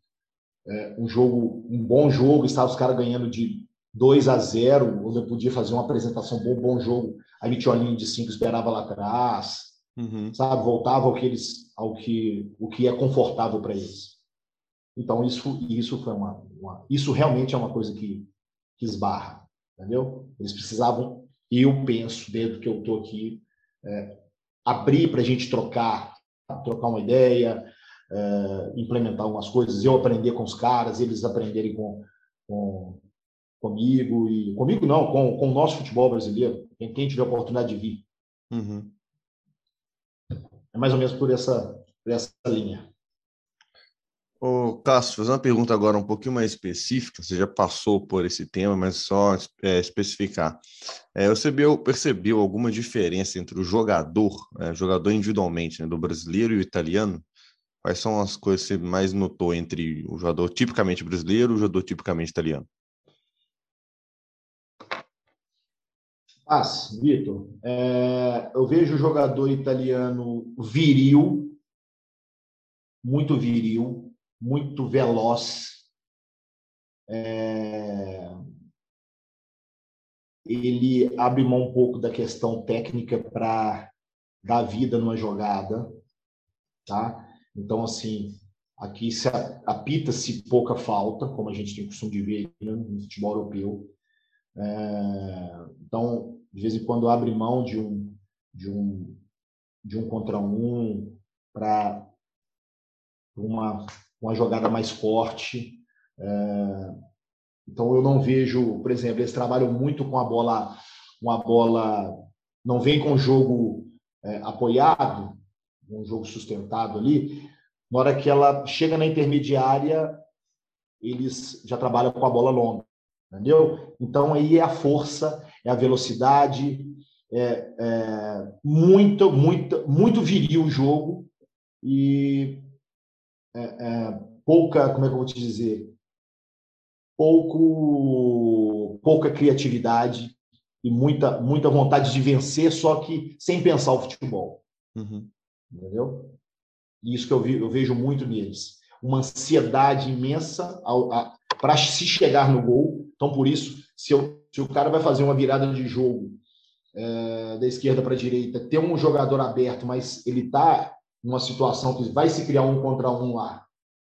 é, um jogo, um bom jogo, estava os caras ganhando de 2 a 0, onde eu podia fazer uma apresentação bom, bom jogo. A Mitiolinho de 5 esperava lá atrás, uhum. sabe? Voltava ao que eles, ao que, o que é confortável para eles. Então isso, isso foi uma, uma, isso realmente é uma coisa que, que esbarra, entendeu? Eles precisavam, eu penso, desde que eu estou aqui, é, abrir para a gente trocar trocar uma ideia, é, implementar algumas coisas, eu aprender com os caras, eles aprenderem com, com comigo e comigo não, com, com o nosso futebol brasileiro, quem, quem tiver a oportunidade de vir. Uhum. É mais ou menos por essa, por essa linha. Ô, Cássio, fazer uma pergunta agora um pouquinho mais específica. Você já passou por esse tema, mas só é, especificar. É, você percebeu alguma diferença entre o jogador, é, jogador individualmente, né, do brasileiro e o italiano? Quais são as coisas que você mais notou entre o jogador tipicamente brasileiro e o jogador tipicamente italiano? Ah, Vitor, é, eu vejo o jogador italiano viril, muito viril, muito veloz. É... Ele abre mão um pouco da questão técnica para dar vida numa jogada. tá? Então, assim, aqui se apita-se pouca falta, como a gente tem costume de ver no futebol europeu. É, então, de vez em quando abre mão de um, de um, de um contra um para uma, uma jogada mais forte. É, então, eu não vejo, por exemplo, eles trabalham muito com a bola, uma bola, não vem com o jogo é, apoiado, um jogo sustentado ali. Na hora que ela chega na intermediária, eles já trabalham com a bola longa, entendeu? Então aí é a força, é a velocidade, é, é muito, muito, muito viril o jogo e é, é, pouca, como é que eu vou te dizer, pouco, pouca criatividade e muita, muita vontade de vencer, só que sem pensar o futebol. Uhum. Entendeu? Isso que eu, vi, eu, vejo muito neles. Uma ansiedade imensa para se chegar no gol. Então, por isso, se, eu, se o cara vai fazer uma virada de jogo é, da esquerda para a direita, ter um jogador aberto, mas ele está numa situação que vai se criar um contra um lá,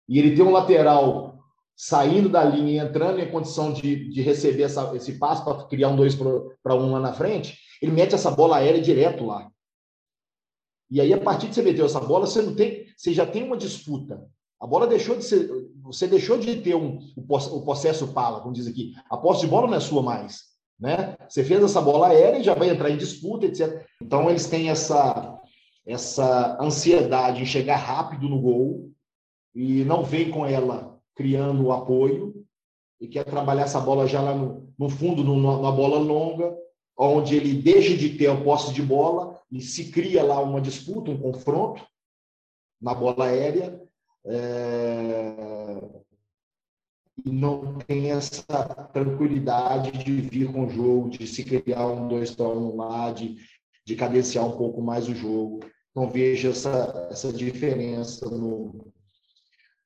e ele tem um lateral saindo da linha e entrando em condição de, de receber essa, esse passo para criar um dois para um lá na frente, ele mete essa bola aérea direto lá. E aí, a partir de você meter essa bola, você não tem, você já tem uma disputa. A bola deixou de ser, você deixou de ter um, o processo pala, como diz aqui. A posse de bola não é sua mais, né? Você fez essa bola aérea e já vai entrar em disputa, etc. Então eles têm essa essa ansiedade em chegar rápido no gol e não vem com ela criando o apoio e quer trabalhar essa bola já lá no, no fundo, numa bola longa, onde ele deixa de ter a posse de bola e se cria lá uma disputa, um confronto na bola aérea. É... E não tem essa tranquilidade de vir com o jogo, de se criar um dois para um lá, de, de cadenciar um pouco mais o jogo. Então vejo essa, essa diferença no,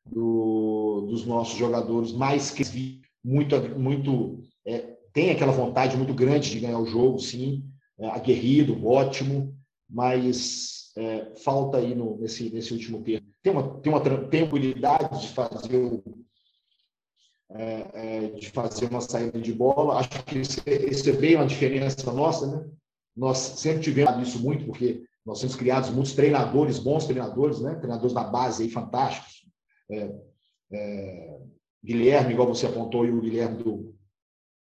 do, dos nossos jogadores, mais que muito, muito é, tem aquela vontade muito grande de ganhar o jogo, sim, é, aguerrido, ótimo, mas é, falta aí no, nesse, nesse último termo. Tem uma, tem uma tranquilidade de fazer o, é, é, de fazer uma saída de bola. Acho que isso, é, isso é bem uma diferença nossa, né? Nós sempre tivemos isso muito, porque nós temos criados muitos treinadores, bons treinadores, né? Treinadores da base aí fantásticos. É, é, Guilherme, igual você apontou, e o Guilherme do,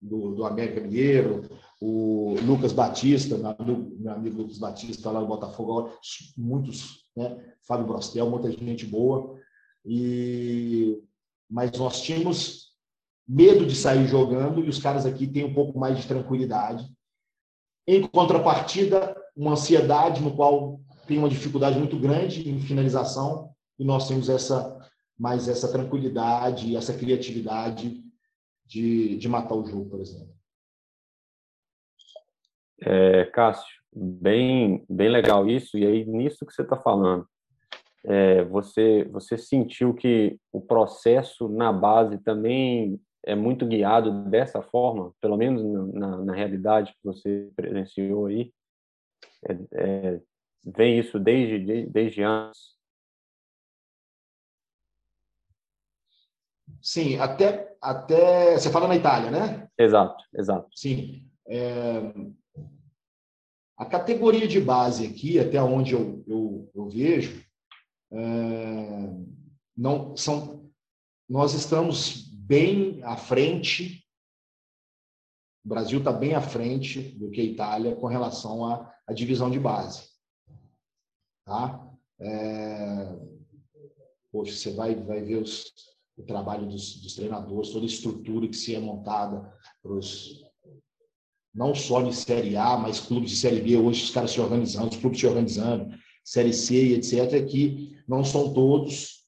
do, do América Mineiro, o Lucas Batista, meu amigo, Lucas Batista lá no Botafogo, muitos, né? Fábio Brostel, muita gente boa. E mas nós tínhamos medo de sair jogando e os caras aqui têm um pouco mais de tranquilidade. Em contrapartida, uma ansiedade no qual tem uma dificuldade muito grande em finalização e nós temos essa mais essa tranquilidade, essa criatividade de, de matar o jogo, por exemplo. É, Cássio, bem, bem legal isso. E aí, nisso que você está falando, é, você, você sentiu que o processo na base também é muito guiado dessa forma, pelo menos na, na realidade que você presenciou aí? É, é, vem isso desde, desde antes? Sim, até, até. Você fala na Itália, né? Exato, exato. Sim. É, a categoria de base aqui, até onde eu, eu, eu vejo, é, não são, nós estamos bem à frente, o Brasil está bem à frente do que a Itália com relação à, à divisão de base. Tá? É, poxa, você vai, vai ver os, o trabalho dos, dos, treinadores, toda a estrutura que se é montada para os não só de Série A, mas clubes de Série B, hoje os caras se organizando, os clubes se organizando, Série C e etc., que não são todos.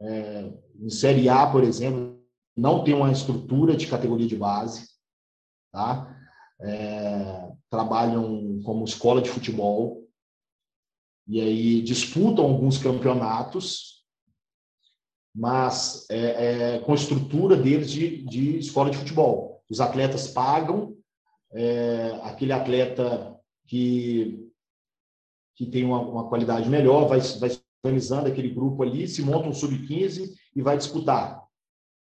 É, em Série A, por exemplo, não tem uma estrutura de categoria de base, tá? É, trabalham como escola de futebol, e aí disputam alguns campeonatos, mas é, é, com estrutura deles de, de escola de futebol. Os atletas pagam, é, aquele atleta que, que tem uma, uma, qualidade melhor vai, vai organizando aquele grupo ali, se monta um sub-15 e vai disputar.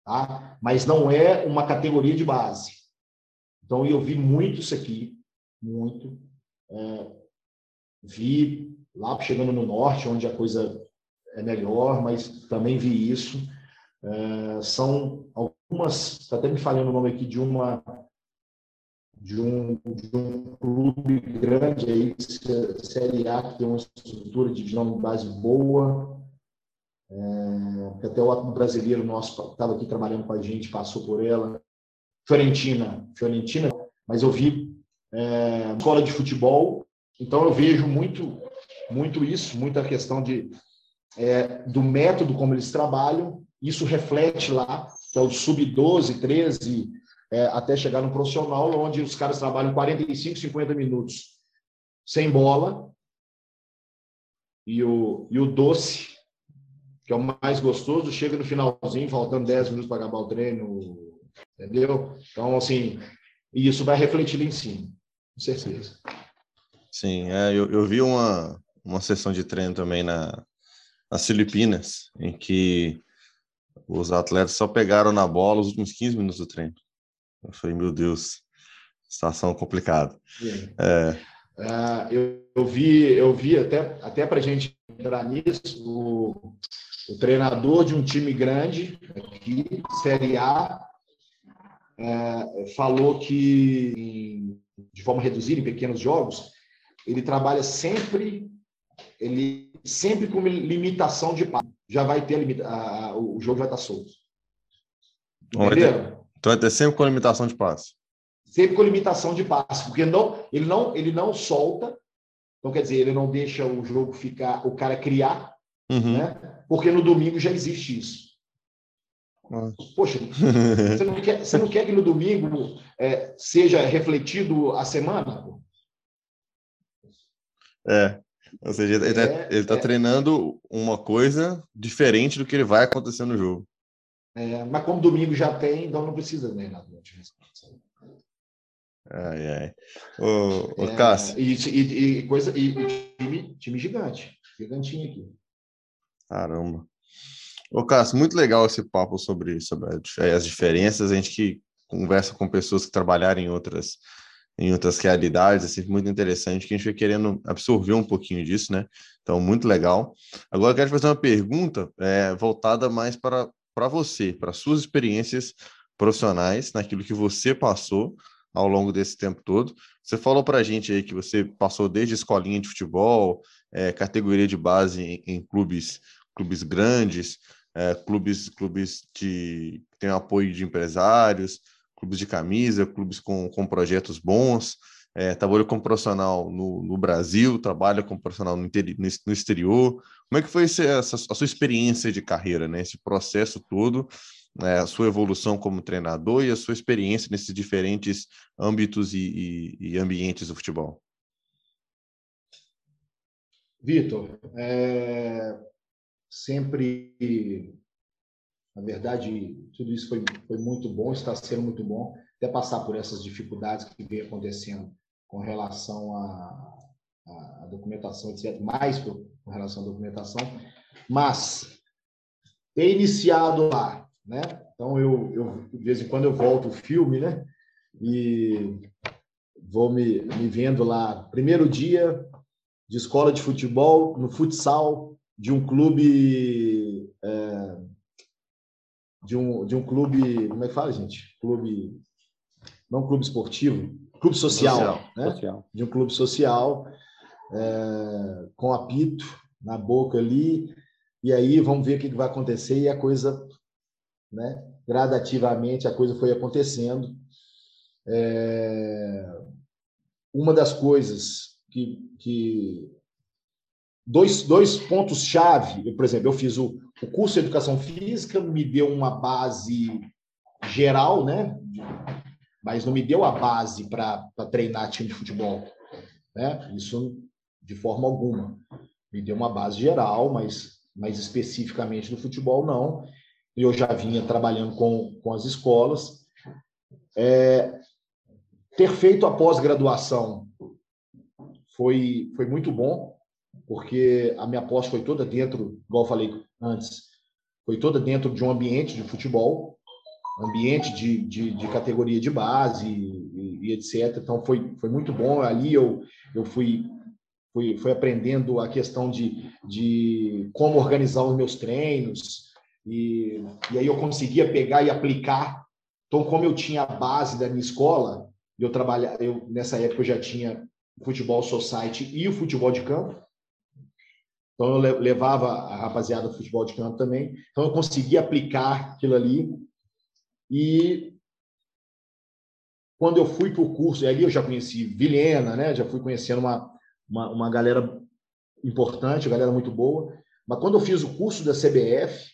Tá? Mas não é uma categoria de base. Então, eu vi muito isso aqui, muito. É, vi lá chegando no norte, onde a coisa é melhor, mas também vi isso. É, são algumas, está até me falando o nome aqui de uma de um, de um clube grande aí, Série A, que tem uma estrutura de divisão base boa. É, até o brasileiro nosso estava aqui trabalhando com a gente, passou por ela. Fiorentina, Fiorentina, mas eu vi é, escola de futebol, então eu vejo muito, muito isso, muita questão de é, do método como eles trabalham. Isso reflete lá, que é o sub-12, 13, é, até chegar no profissional, onde os caras trabalham 45, 50 minutos sem bola. E o, e o doce, que é o mais gostoso, chega no finalzinho, faltando 10 minutos para acabar o treino. Entendeu? Então, assim, isso vai refletir lá em cima, com certeza. Sim, é, eu, eu vi uma, uma sessão de treino também na, nas Filipinas, em que os atletas só pegaram na bola os últimos 15 minutos do treino. Eu falei, meu Deus, situação complicada. É. Uh, eu, eu, vi, eu vi até, até para a gente entrar nisso, o, o, treinador de um time grande aqui, Série A, uh, falou que de forma reduzida em pequenos jogos, ele trabalha sempre, ele sempre com limitação de passo. Já vai ter limita, a, o jogo vai estar solto. Então vai ter sempre com limitação de passe. Sempre com limitação de passe, porque não, ele não, ele não solta. Então quer dizer, ele não deixa o jogo ficar, o cara criar, uhum. né? Porque no domingo já existe isso. Poxa, você não, quer, você não quer que no domingo é, seja refletido a semana? É. Ou seja, ele está é, tá é, treinando uma coisa diferente do que ele vai acontecer no jogo. É, mas como domingo já tem, então não precisa nem nada. Ai, ai. Ô, ô é, Cássio. E, e, e, coisa, e, time, time gigante. Gigantinho aqui. Caramba. Ô, Cássio, muito legal esse papo sobre, sobre as diferenças. A gente que conversa com pessoas que trabalharam em outras, em outras realidades, é sempre muito interessante, que a gente vai querendo absorver um pouquinho disso, né? Então, muito legal. Agora, eu quero te fazer uma pergunta é, voltada mais para para você, para suas experiências profissionais, naquilo que você passou ao longo desse tempo todo. Você falou para a gente aí que você passou desde escolinha de futebol, é, categoria de base em, em, clubes, clubes grandes, é, clubes, clubes de que têm apoio de empresários, clubes de camisa, clubes com, com projetos bons. É, trabalhou como profissional no, no, Brasil, trabalha como profissional no, interi no, exterior. Como é que foi essa, essa, a sua experiência de carreira, né? Esse processo todo, é, a sua evolução como treinador e a sua experiência nesses diferentes âmbitos e, e, e ambientes do futebol? Vitor, é, sempre, na verdade, tudo isso foi, foi muito bom, está sendo muito bom, até passar por essas dificuldades que vem acontecendo com relação à, à documentação, etc., mais com relação à documentação, mas ter iniciado lá, né? Então, eu, eu de vez em quando eu volto o filme, né? E vou me, me vendo lá, primeiro dia de escola de futebol, no futsal, de um clube. É, de, um, de um clube. Como é que fala, gente? Clube. Não clube esportivo, clube social, social, né? social. de um clube social, é, com apito na boca ali, e aí vamos ver o que vai acontecer, e a coisa, né, gradativamente, a coisa foi acontecendo. É, uma das coisas que, que dois, dois pontos-chave, por exemplo, eu fiz o, o curso de Educação Física, me deu uma base geral, né, mas não me deu a base para treinar time de futebol. Né? Isso de forma alguma. Me deu uma base geral, mas, mas especificamente do futebol, não. Eu já vinha trabalhando com, com as escolas. É, ter feito a pós-graduação foi, foi muito bom, porque a minha pós foi toda dentro, igual eu falei antes, foi toda dentro de um ambiente de futebol, ambiente de, de, de categoria de base e, e, etc. Então foi, foi muito bom. Ali eu, eu fui, fui, fui aprendendo a questão de, de como organizar os meus treinos, e, e aí eu conseguia pegar e aplicar. Então, como eu tinha a base da minha escola, eu trabalhava, eu, nessa época eu já tinha futebol society e o futebol de campo. Então eu levava a rapaziada do futebol de campo também. Então eu conseguia aplicar aquilo ali. E quando eu fui para o curso, ali eu já conheci Vilhena, né? Já fui conhecendo uma, uma, uma galera importante, uma galera muito boa. Mas quando eu fiz o curso da CBF,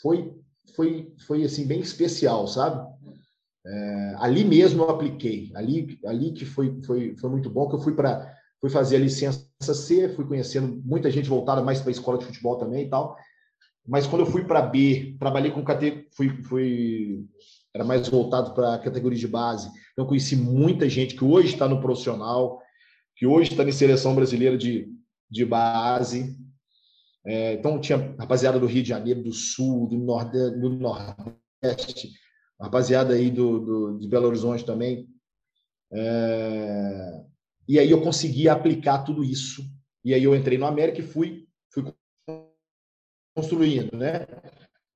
foi foi foi assim bem especial, sabe? É, ali mesmo eu apliquei, ali, ali que foi, foi, foi muito bom, que eu fui para fui fazer a licença C, fui conhecendo muita gente voltada mais para a escola de futebol também e tal. Mas quando eu fui para B, trabalhei com fui, fui era mais voltado para a categoria de base. Então conheci muita gente que hoje está no profissional, que hoje está na seleção brasileira de, de base. É, então tinha rapaziada do Rio de Janeiro, do Sul, do, Nordeste, do Nordeste rapaziada aí do, do, de Belo Horizonte também. É... E aí eu consegui aplicar tudo isso. E aí eu entrei no América e fui, fui construindo, né?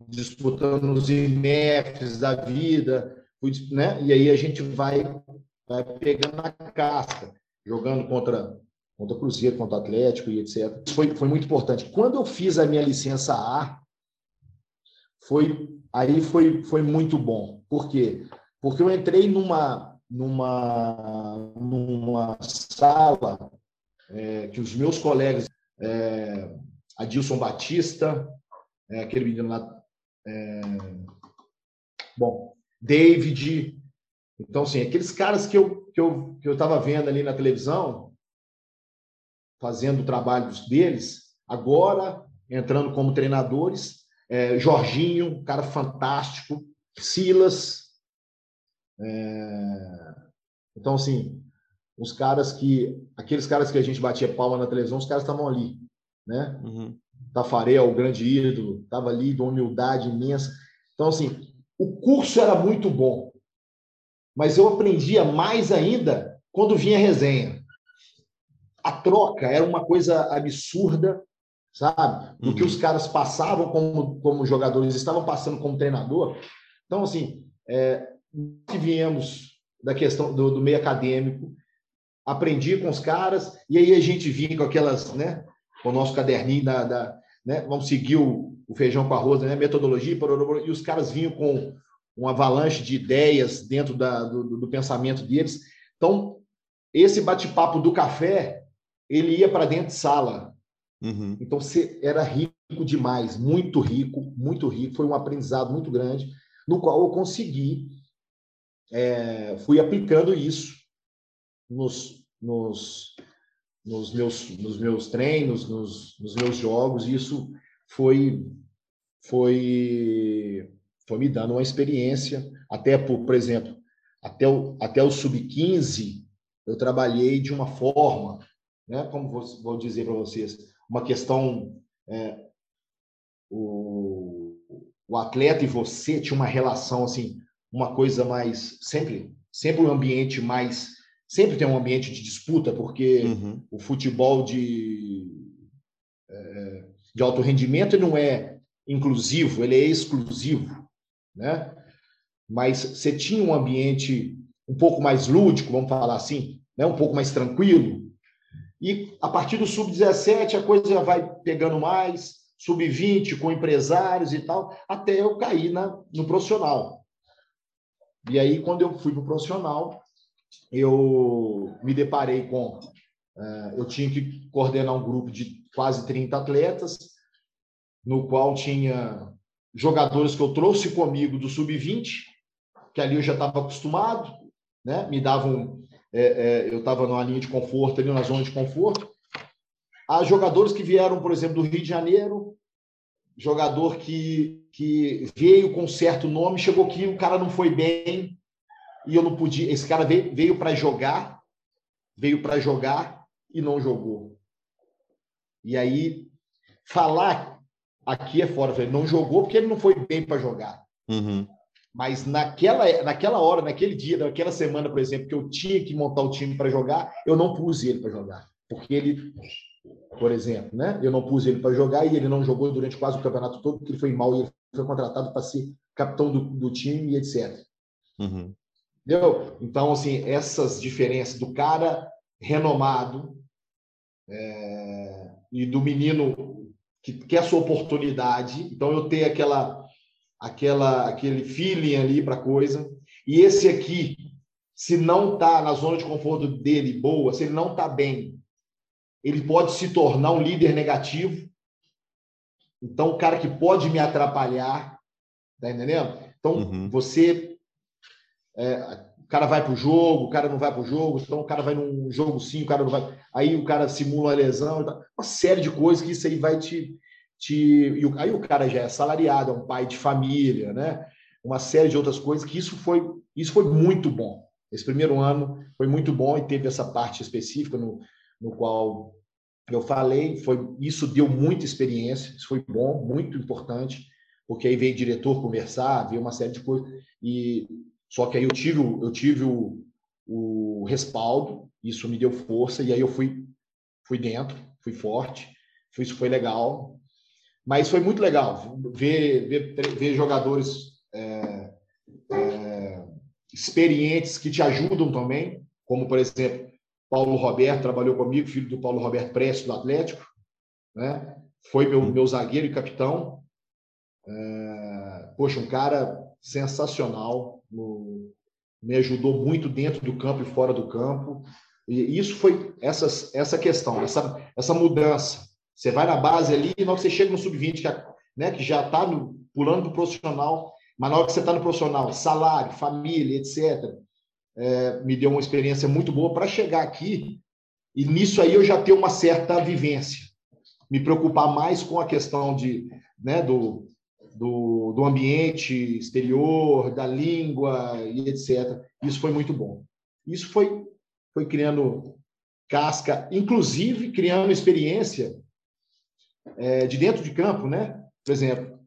Disputando os INEFs da vida, fui, né? E aí a gente vai, vai pegando a casca, jogando contra contra Cruzeiro, contra Atlético e etc. Foi, foi muito importante. Quando eu fiz a minha licença A, foi aí foi, foi muito bom. Por quê? Porque eu entrei numa, numa, numa sala é, que os meus colegas, é, Adilson Batista, é, aquele menino lá, é, bom, David, então, assim, aqueles caras que eu que eu que eu estava vendo ali na televisão, fazendo o trabalho deles, agora entrando como treinadores, é, Jorginho, um cara fantástico, Silas. É... Então, assim, os caras que. Aqueles caras que a gente batia palma na televisão, os caras estavam ali. Né? Uhum. Tafarel, o grande ídolo, estava ali, de uma humildade imensa. Então, assim, o curso era muito bom, mas eu aprendia mais ainda quando vinha a resenha. A troca era uma coisa absurda sabe? Do uhum. que os caras passavam como, como jogadores, estavam passando como treinador. Então, assim, é, que viemos da questão do, do, meio acadêmico, aprendi com os caras, e aí a gente vinha com aquelas, né, com o nosso caderninho da, da né, vamos seguir o, o, feijão com arroz, né, metodologia, e os caras vinham com uma avalanche de ideias dentro da, do, do pensamento deles. Então, esse bate-papo do café, ele ia para dentro de sala, Uhum. Então você era rico demais, muito rico, muito rico. Foi um aprendizado muito grande, no qual eu consegui, é, fui aplicando isso nos, nos, nos, meus, nos meus treinos, nos, nos meus jogos. E isso foi, foi, foi me dando uma experiência, até por, por exemplo, até o, até o sub-15, eu trabalhei de uma forma, né, como vou, vou dizer para vocês, uma questão. É, o, o atleta e você tinha uma relação assim, uma coisa mais sempre, sempre um ambiente mais, sempre tem um ambiente de disputa porque uhum. o futebol de é, de alto rendimento não é inclusivo, ele é exclusivo, né? Mas você tinha um ambiente um pouco mais lúdico, vamos falar assim, né? Um pouco mais tranquilo, e a partir do sub-17 a coisa vai pegando mais, sub-20 com empresários e tal, até eu cair na, no profissional. E aí, quando eu fui para o profissional, eu me deparei com. Uh, eu tinha que coordenar um grupo de quase 30 atletas, no qual tinha jogadores que eu trouxe comigo do sub-20, que ali eu já estava acostumado, né? me davam é, é, eu estava numa linha de conforto, ali na zona de conforto. Há jogadores que vieram, por exemplo, do Rio de Janeiro, jogador que, que veio com certo nome, chegou aqui, o cara não foi bem, e eu não podia. Esse cara veio, veio para jogar, veio para jogar e não jogou. E aí, falar aqui é fora. Ele não jogou porque ele não foi bem para jogar. Uhum. Mas naquela, naquela hora, naquele dia, naquela semana, por exemplo, que eu tinha que montar o time para jogar, eu não pus ele para jogar. Porque ele, por exemplo, né? eu não pus ele para jogar e ele não jogou durante quase o campeonato todo, porque ele foi mal e ele foi contratado para ser capitão do, do time e etc. Uhum. Entendeu? Então, assim, essas diferenças do cara renomado é, e do menino que quer a sua oportunidade. Então, eu tenho aquela, aquela, aquele feeling ali para coisa. E esse aqui, se não está na zona de conforto dele boa, se ele não está bem, ele pode se tornar um líder negativo. Então, o cara que pode me atrapalhar, tá entendendo? Então, uhum. você é, o cara vai para o jogo, o cara não vai para o jogo, então o cara vai num jogo sim, o cara não vai. Aí o cara simula a lesão, uma série de coisas que isso aí vai te. te... Aí o cara já é salariado, é um pai de família, né? Uma série de outras coisas que isso foi, isso foi muito bom. Esse primeiro ano foi muito bom e teve essa parte específica no, no qual eu falei, foi isso deu muita experiência, isso foi bom, muito importante, porque aí veio diretor conversar, veio uma série de coisas e só que aí eu tive, eu tive o, o respaldo, isso me deu força, e aí eu fui, fui dentro, fui forte, isso foi legal. Mas foi muito legal ver, ver, ver jogadores é, é, experientes que te ajudam também, como, por exemplo, Paulo Roberto trabalhou comigo, filho do Paulo Roberto Prestes, do Atlético, né? foi meu, meu zagueiro e capitão. É, poxa, um cara sensacional, no, me ajudou muito dentro do campo e fora do campo. E isso foi essa, essa questão, essa, essa mudança. Você vai na base ali, e na hora que você chega no sub-20, que, né, que já está pulando para o profissional, mas na hora que você está no profissional, salário, família, etc., é, me deu uma experiência muito boa para chegar aqui e nisso aí eu já tenho uma certa vivência. Me preocupar mais com a questão de, né, do, do, do ambiente exterior, da língua e etc. Isso foi muito bom. Isso foi, foi criando casca, inclusive criando experiência é, de dentro de campo, né? Por exemplo,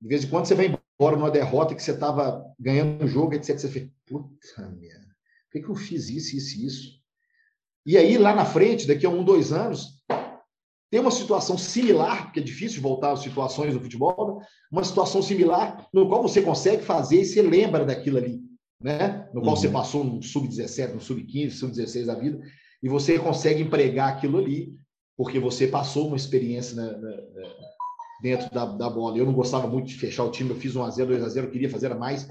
de vez em quando você vai embora numa derrota que você estava ganhando o jogo, etc. Você fica, puta merda, por que, que eu fiz isso, isso e isso? E aí, lá na frente, daqui a um, dois anos, tem uma situação similar, porque é difícil voltar às situações do futebol, né? uma situação similar no qual você consegue fazer e você lembra daquilo ali, né? No qual uhum. você passou no sub-17, no sub-15, sub-16 da vida, e você consegue empregar aquilo ali, porque você passou uma experiência na, na, dentro da, da, bola. Eu não gostava muito de fechar o time, eu fiz 1x0, 2x0, queria fazer mais,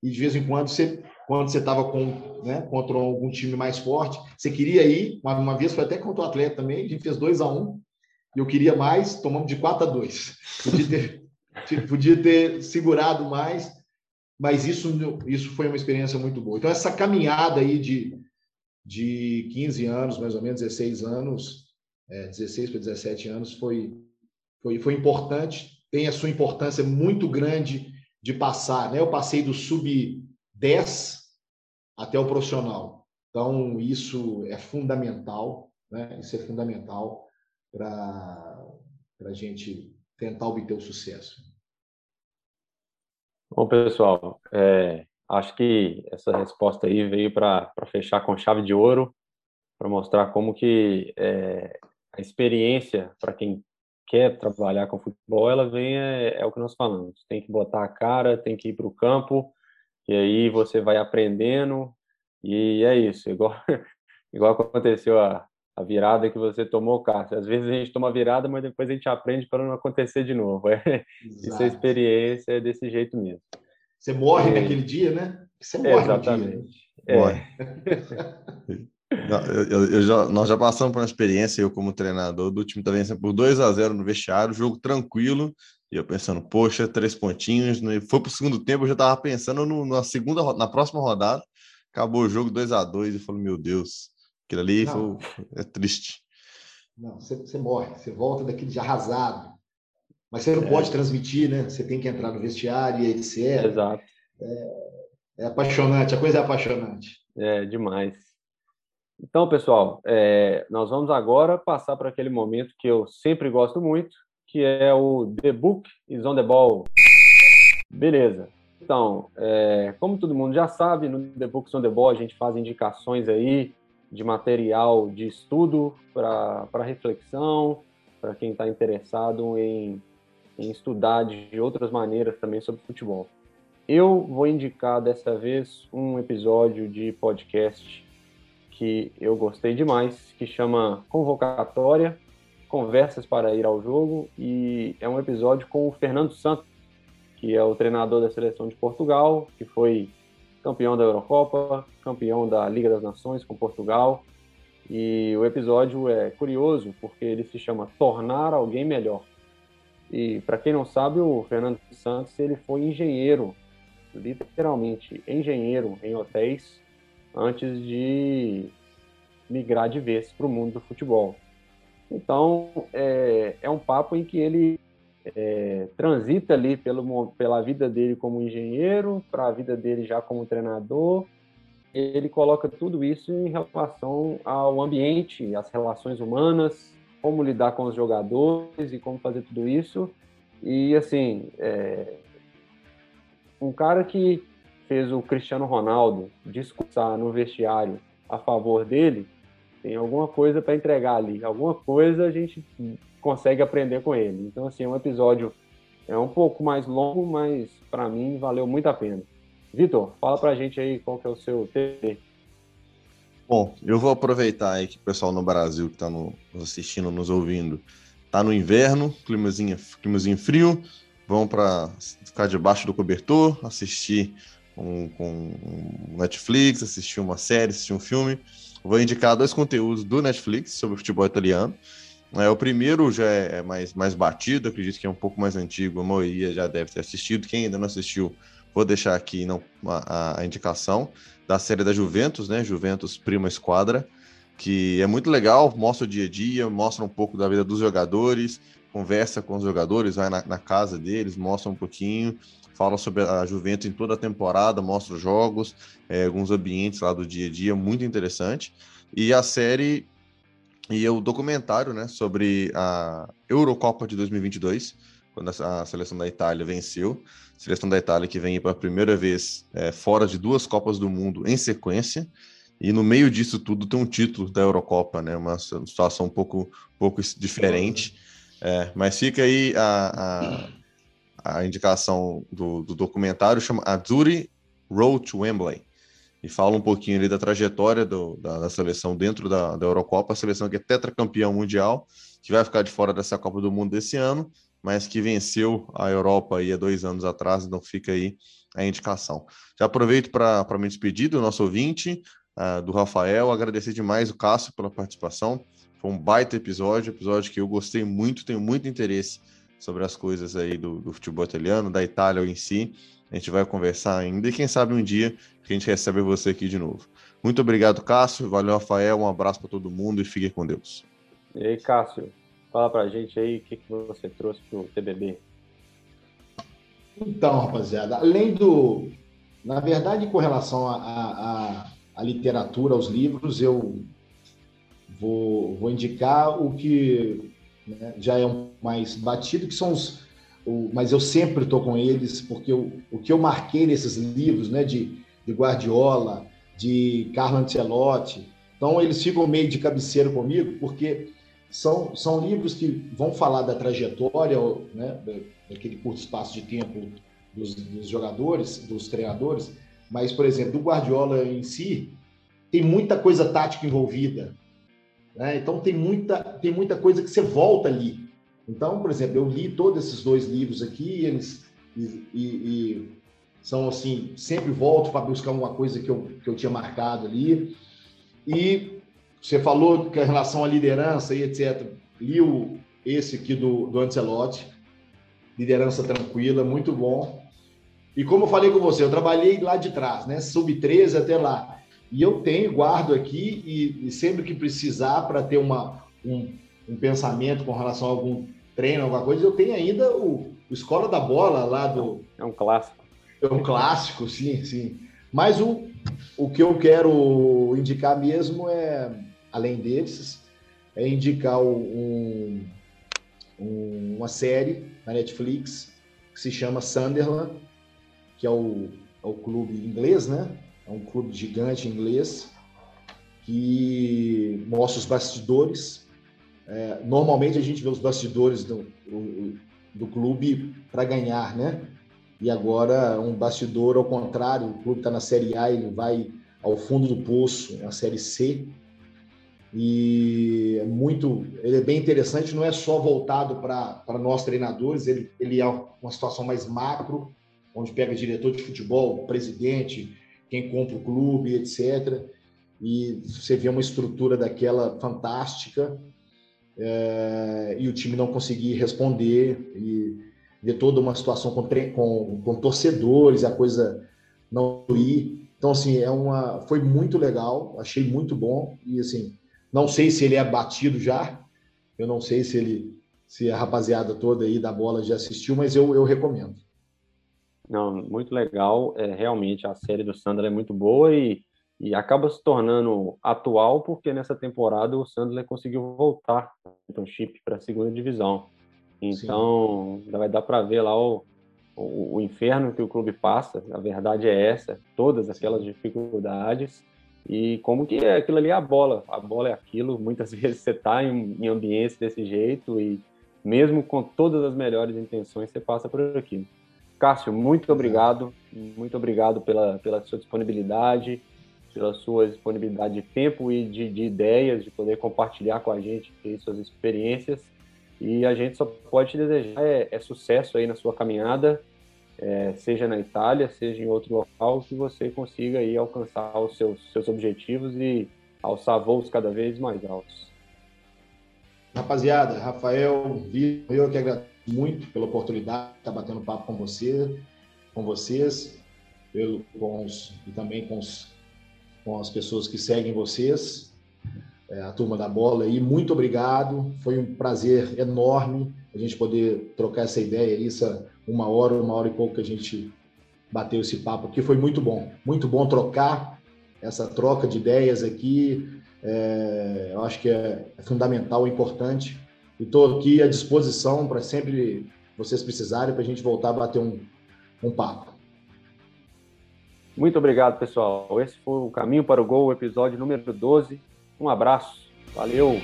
e de vez em quando você quando você estava com, né, contra algum time mais forte, você queria ir, uma, uma vez foi até contra o Atlético também, a gente fez 2 a 1 eu queria mais, tomamos de 4 a 2. *laughs* Podia ter, *laughs* podia ter segurado mais, mas isso, isso foi uma experiência muito boa. Então, essa caminhada aí de, de 15 anos, mais ou menos, 16 anos, é, 16 para 17 anos, foi, foi, foi importante, tem a sua importância muito grande de passar. Né? Eu passei do sub-10 até o profissional. Então, isso é fundamental, né? isso é fundamental para a gente tentar obter o sucesso. Bom, pessoal, é, acho que essa resposta aí veio para fechar com chave de ouro, para mostrar como que é, a experiência para quem quer trabalhar com futebol, ela vem, é, é, o que nós falamos, tem que botar a cara, tem que ir para o campo, e aí você vai aprendendo, e é isso, igual, *laughs* igual aconteceu a, a virada que você tomou, Cássio. Às vezes a gente toma virada, mas depois a gente aprende para não acontecer de novo. *laughs* É, isso é experiência, é desse jeito mesmo. Você morre é... naquele dia, né? Você morre Exatamente. É. Morre. *laughs* eu, eu, eu já, nós já passamos por uma experiência, eu como treinador do time tá vencendo por 2 a 0 no vestiário, jogo tranquilo, e eu pensando, poxa, três pontinhos, né? foi para o segundo tempo, eu já estava pensando no, na segunda, na próxima rodada, acabou o jogo 2 a 2 e falei, meu Deus, Aquilo ali foi, é triste. Não, você, você, morre, você volta daquele de arrasado. Mas você não é. pode transmitir, né? Você tem que entrar no vestiário e etc. Exato. É, é apaixonante, a coisa é apaixonante. É, demais. Então, pessoal, é, nós vamos agora passar para aquele momento que eu sempre gosto muito, que é o The Book is on the Ball. Beleza. Então, é, como todo mundo já sabe, no The Book on the Ball a gente faz indicações aí de material de estudo para reflexão, para quem está interessado em, em estudar de outras maneiras também sobre futebol. Eu vou indicar dessa vez um episódio de podcast que eu gostei demais, que chama Convocatória, Conversas para ir ao jogo, e é um episódio com o Fernando Santos, que é o treinador da seleção de Portugal, que foi campeão da Eurocopa, campeão da Liga das Nações com Portugal. E o episódio é curioso porque ele se chama Tornar Alguém Melhor. E para quem não sabe, o Fernando Santos ele foi engenheiro, literalmente engenheiro em hotéis antes de migrar de vez para o mundo do futebol. Então, é, é um papo em que ele é, transita ali pelo, pela vida dele como engenheiro, para a vida dele já como treinador. Ele coloca tudo isso em relação ao ambiente, às relações humanas, como lidar com os jogadores e como fazer tudo isso. E, assim, é, um cara que fez o Cristiano Ronaldo discursar no vestiário a favor dele, tem alguma coisa para entregar ali, alguma coisa a gente consegue aprender com ele. Então, assim, é um episódio é um pouco mais longo, mas para mim valeu muito a pena. Vitor, fala para a gente aí qual que é o seu TV. Bom, eu vou aproveitar aí que o pessoal no Brasil que está nos assistindo, nos ouvindo, tá no inverno, climazinho, climazinho frio, vão para ficar debaixo do cobertor, assistir com Netflix, assistir uma série, assistir um filme. Vou indicar dois conteúdos do Netflix sobre futebol italiano. É, o primeiro já é mais, mais batido, acredito que é um pouco mais antigo, a maioria já deve ter assistido. Quem ainda não assistiu, vou deixar aqui não, a, a indicação da série da Juventus, né? Juventus Prima Esquadra, que é muito legal, mostra o dia a dia, mostra um pouco da vida dos jogadores, conversa com os jogadores, vai na, na casa deles, mostra um pouquinho fala sobre a Juventus em toda a temporada, mostra os jogos, é, alguns ambientes lá do dia a dia, muito interessante. E a série e o documentário, né, sobre a Eurocopa de 2022, quando a, seleção da Itália venceu, seleção da Itália que vem pela primeira vez é, fora de duas Copas do Mundo em sequência. E no meio disso tudo tem um título da Eurocopa, né? Uma situação um pouco, um pouco diferente. É, mas fica aí a, a a indicação do, do documentário chama Azuri Road to Wembley e fala um pouquinho ali da trajetória do, da, da, seleção dentro da, da Eurocopa, a seleção que é tetracampeão mundial, que vai ficar de fora dessa Copa do Mundo desse ano, mas que venceu a Europa aí há dois anos atrás, então fica aí a indicação. Já aproveito para me despedir do nosso ouvinte, uh, do Rafael, agradecer demais o Cássio pela participação, foi um baita episódio, episódio que eu gostei muito, tenho muito interesse sobre as coisas aí do, do futebol italiano, da Itália em si. A gente vai conversar ainda e quem sabe um dia que a gente recebe você aqui de novo. Muito obrigado, Cássio. Valeu, Rafael. Um abraço para todo mundo e fique com Deus. E aí, Cássio, fala para a gente aí o que, que você trouxe para o TBB. Então, rapaziada, além do. Na verdade, com relação à literatura, aos livros, eu vou, vou indicar o que né? já é um mais batido, que são os. O, mas eu sempre estou com eles, porque eu, o que eu marquei nesses livros, né, de, de Guardiola, de Carlo Ancelotti, então eles ficam meio de cabeceira comigo, porque são, são livros que vão falar da trajetória, né, daquele curto espaço de tempo dos, dos jogadores, dos treinadores, mas, por exemplo, do Guardiola em si, tem muita coisa tática envolvida, né? Então tem muita, tem muita coisa que você volta ali. Então, por exemplo, eu li todos esses dois livros aqui, eles e, e, e são assim, sempre volto para buscar uma coisa que eu, que eu tinha marcado ali. E você falou que a relação à liderança e etc. Li o, esse aqui do, do Ancelotti, Liderança Tranquila, muito bom. E como eu falei com você, eu trabalhei lá de trás, né? Sub-13 até lá. E eu tenho, guardo aqui, e, e sempre que precisar para ter uma, um, um, pensamento com relação a algum treino, alguma coisa, eu tenho ainda o, o Escola da Bola lá do. É um clássico. É um clássico, sim, sim. Mas o, o que eu quero indicar mesmo é, além desses, é indicar um, um, uma série na Netflix que se chama Sunderland, que é o, é o clube inglês, né? É um clube gigante inglês que mostra os bastidores. É, normalmente a gente vê os bastidores do, do, do clube para ganhar, né? E agora um bastidor ao contrário, o clube está na Série A, ele vai ao fundo do poço, na Série C. E é muito, ele é bem interessante, não é só voltado para nós treinadores, ele, ele é uma situação mais macro, onde pega diretor de futebol, presidente, quem compra o clube, etc. E você vê uma estrutura daquela fantástica é, e o time não conseguir responder e ver toda uma situação com, com, com torcedores, a coisa não ir. Então, assim, é uma, foi muito legal, achei muito bom e, assim, não sei se ele é batido já, eu não sei se ele, se a rapaziada toda aí da bola já assistiu, mas eu, eu recomendo. Não, muito legal. É, realmente a série do Sandler é muito boa e, e acaba se tornando atual porque nessa temporada o Sandler conseguiu voltar do chip para a segunda divisão. Então, Sim. vai dar para ver lá o, o, o, inferno que o clube passa. A verdade é essa, todas aquelas dificuldades e como que é aquilo ali é a bola. A bola é aquilo. Muitas *laughs* vezes você está em, em ambientes desse jeito e mesmo com todas as melhores intenções, você passa por aquilo. Cássio, muito obrigado, muito obrigado pela, pela sua disponibilidade, pela sua disponibilidade de tempo e de, de ideias, de poder compartilhar com a gente suas experiências. E a gente só pode te desejar é, é sucesso aí na sua caminhada, é, seja na Itália, seja em outro local, que você consiga aí alcançar os seus, seus objetivos e alçar voos cada vez mais altos. Rapaziada, Rafael, eu que agradeço muito pela oportunidade de estar batendo papo com você, com vocês, pelo, com os, e também com, os, com as pessoas que seguem vocês, é, a turma da bola aí. Muito obrigado, foi um prazer enorme a gente poder trocar essa ideia, isso uma hora, uma hora e pouco que a gente bateu esse papo aqui, foi muito bom, muito bom trocar essa troca de ideias aqui. É, eu acho que é, é fundamental, importante e estou aqui à disposição para sempre vocês precisarem para a gente voltar a bater um, um papo. Muito obrigado, pessoal. Esse foi o Caminho para o Gol, episódio número 12. Um abraço. Valeu!